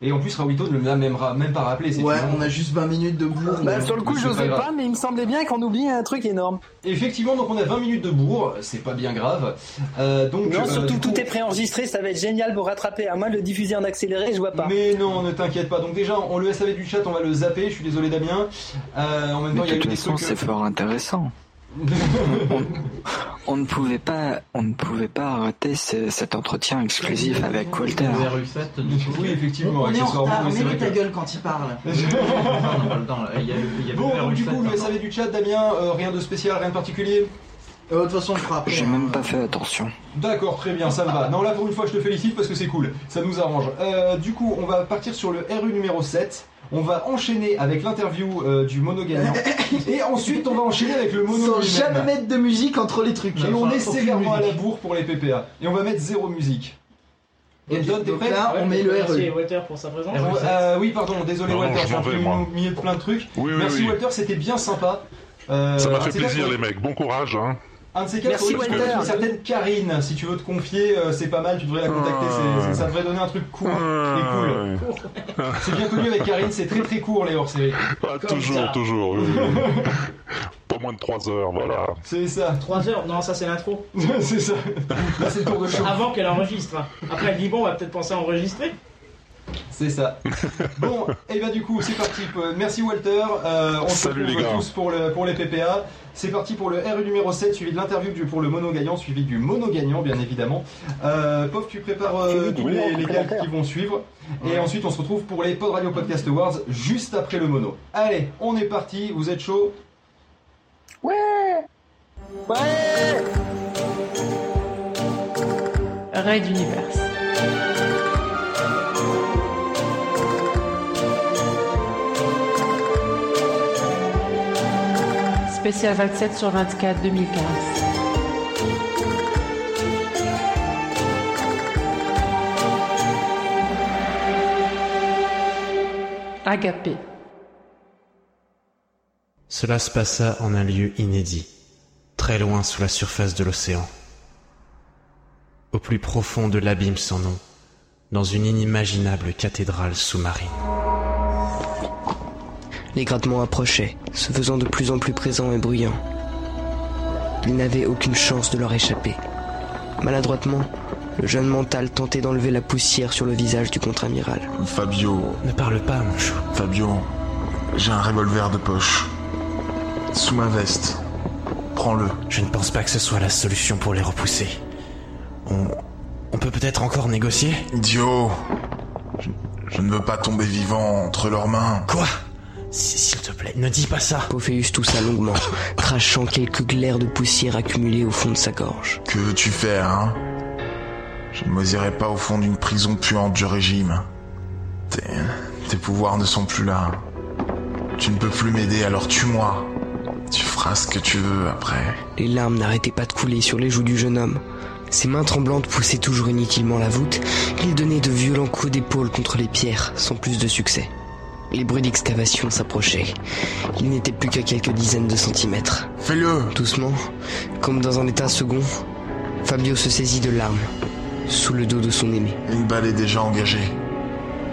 Et en plus, Rawito ne l'a même, même pas rappelé. Ouais, on a juste 20 minutes de bourre. Bah, sur le coup, je grave. pas, mais il me semblait bien qu'on oublie un truc énorme. Effectivement, donc on a 20 minutes de bourre, c'est pas bien grave. Euh, donc, Non, euh, surtout du tout coup- est préenregistré, ça va être génial pour rattraper. À moi de le diffuser en accéléré, je vois pas. Mais non, ne t'inquiète pas. Donc déjà, on le SAV du chat, on va le zapper. Je suis désolé, Damien. Euh, en même temps, Mais il y a euh, c'est fort intéressant. On ne pouvait pas, on ne pouvait pas rater ce- cet entretien exclusif avec Walter. VRU7, du coup. oui, effectivement, On est en retard, mets ta gueule quand il parle. <laughs> On Bon, donc, VRU7 du coup, le maintenant. SAV du chat, Damien, euh, rien de spécial, rien de particulier. Euh, De toute façon, on fera après. J'ai hein. même pas fait attention. D'accord, très bien, ça me va. Non, là pour une fois, je te félicite parce que c'est cool, ça nous arrange. Euh, du coup, on va partir sur le RU numéro 7. On va enchaîner avec l'interview euh, du mono gagnant. <laughs> Et ensuite, on va enchaîner avec le mono Sans lui-même. jamais mettre de musique entre les trucs. Et on est sévèrement à la bourre pour les PPA. Et on va mettre zéro musique. Et Don, t'es Donc prêt là, on met le Merci RE. Walter pour sa présence. Euh, Oui, pardon, désolé Non, Walter, je j'ai m'en vais, moi. plein de trucs. Oui, oui, Merci oui. Walter, c'était bien sympa. Euh, Ça m'a fait plaisir, les mecs. Bon courage, hein. Un de ces quatre, Merci, Walter. Une certaine Karine, si tu veux te confier, euh, c'est pas mal, tu devrais la contacter, c'est- c'est- ça devrait donner un truc court et cool. Ouais. <laughs> C'est bien connu avec Karine, c'est très très court les hors-séries. Ah, toujours, ça. toujours. oui, oui. <laughs> Pas moins de 3 heures, voilà. C'est ça, 3 heures, non, ça c'est l'intro. <laughs> c'est ça. Là c'est le tour de show. Avant qu'elle enregistre. hein. Après, elle dit bon, on va peut-être penser à enregistrer. C'est ça. Bon, et bien du coup, c'est parti. Euh, Merci Walter. Euh, on se Salut, retrouve les gars. tous pour, le, pour les PPA. C'est parti pour le RU numéro 7, suivi de l'interview du- pour le mono gagnant, suivi du mono gagnant, bien évidemment. Euh, Pof, tu prépares euh, tous les, les calques qui vont suivre. Et ensuite, on se retrouve pour les Pod Radio Podcast Awards juste après le mono. Allez, on est parti. Vous êtes chaud? Raid Universe. Spécial 27 sur 24 2015. Agapé. Cela se passa en un lieu inédit, très loin sous la surface de l'océan. Au plus profond de l'abîme sans nom, dans une inimaginable cathédrale sous-marine. Les grattements approchaient, se faisant de plus en plus présents et bruyants. Il n'avait aucune chance de leur échapper. Maladroitement, le jeune mental tentait d'enlever la poussière sur le visage du contre-amiral. Fabio, Ne parle pas, mon chou. Fabio, j'ai un revolver de poche. Sous ma veste. Prends-le. Je ne pense pas que ce soit la solution pour les repousser. On, on peut peut-être encore négocier? Idiot. Je, je ne veux pas tomber vivant entre leurs mains. Quoi? S'il te plaît, ne dis pas ça. Pophéus toussa longuement, <coughs> crachant quelques glaires de poussière accumulées au fond de sa gorge. Que veux-tu faire, hein? Je ne m'osirais pas au fond d'une prison puante du régime. Tes, tes pouvoirs ne sont plus là. Tu ne peux plus m'aider, alors tue-moi. Tu feras ce que tu veux après. Les larmes n'arrêtaient pas de couler sur les joues du jeune homme. Ses mains tremblantes poussaient toujours inutilement la voûte. Il donnait de violents coups d'épaule contre les pierres, sans plus de succès. Les bruits d'excavation s'approchaient. Il n'était plus qu'à quelques dizaines de centimètres. Fais-le Doucement, comme dans un état second, Fabio se saisit de l'arme, sous le dos de son aimé. Une balle est déjà engagée.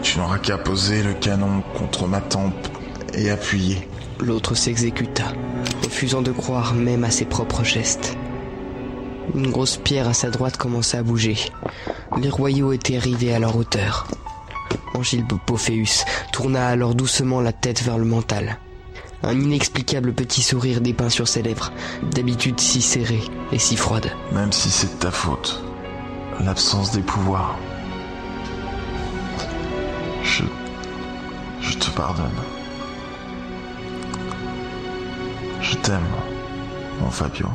Tu n'auras qu'à poser le canon contre ma tempe et appuyer. L'autre s'exécuta, refusant de croire même à ses propres gestes. Une grosse pierre à sa droite commença à bouger. Les royaux étaient arrivés à leur hauteur. Angile Pophéus tourna alors doucement la tête vers le mental. Un inexplicable petit sourire dépeint sur ses lèvres, d'habitude si serrée et si froide. Même si c'est de ta faute. L'absence des pouvoirs. Je. Je te pardonne. Je t'aime, mon Fabio.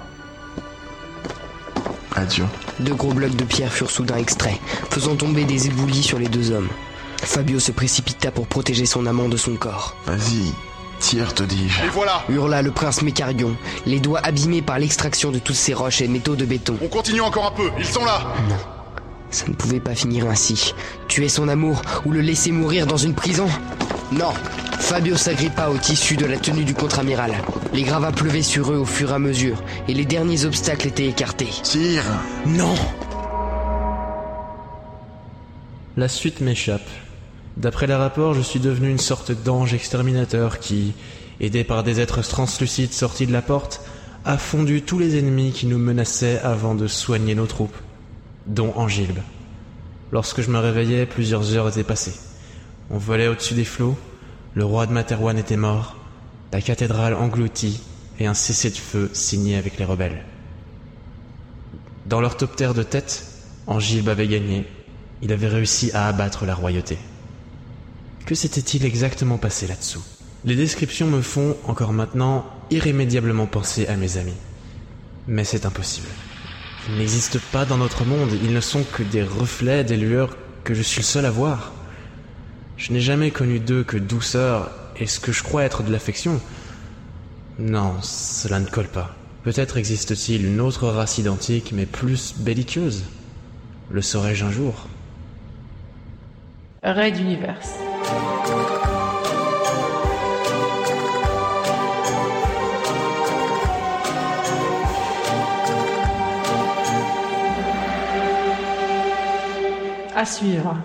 Adieu. Deux gros blocs de pierre furent soudain extraits, faisant tomber des éboulis sur les deux hommes. Fabio se précipita pour protéger son amant de son corps. Vas-y, tire, te dis-je. Et voilà Hurla le prince Mécarion, les doigts abîmés par l'extraction de toutes ces roches et métaux de béton. On continue encore un peu, ils sont là Non, ça ne pouvait pas finir ainsi. Tuer son amour ou le laisser mourir dans une prison? Non Fabio s'agrippa au tissu de la tenue du contre-amiral. Les gravats pleuvaient sur eux au fur et à mesure, et les derniers obstacles étaient écartés. Tire Non La suite m'échappe. D'après les rapports, je suis devenu une sorte d'ange exterminateur qui, aidé par des êtres translucides sortis de la porte, a fondu tous les ennemis qui nous menaçaient avant de soigner nos troupes, dont Angilbe. Lorsque je me réveillais, plusieurs heures étaient passées. On volait au-dessus des flots, le roi de Materwan était mort, la cathédrale engloutie et un cessez-le-feu signé avec les rebelles. Dans leur top terre de tête, Angilbe avait gagné. Il avait réussi à abattre la royauté. Que s'était-il exactement passé là-dessous? Les descriptions me font, encore maintenant, irrémédiablement penser à mes amis. Mais c'est impossible. Ils n'existent pas dans notre monde, ils ne sont que des reflets, des lueurs que je suis le seul à voir. Je n'ai jamais connu d'eux que douceur et ce que je crois être de l'affection. Non, cela ne colle pas. Peut-être existe-t-il une autre race identique mais plus belliqueuse. Le saurais-je un jour? Raid d'univers. À suivre.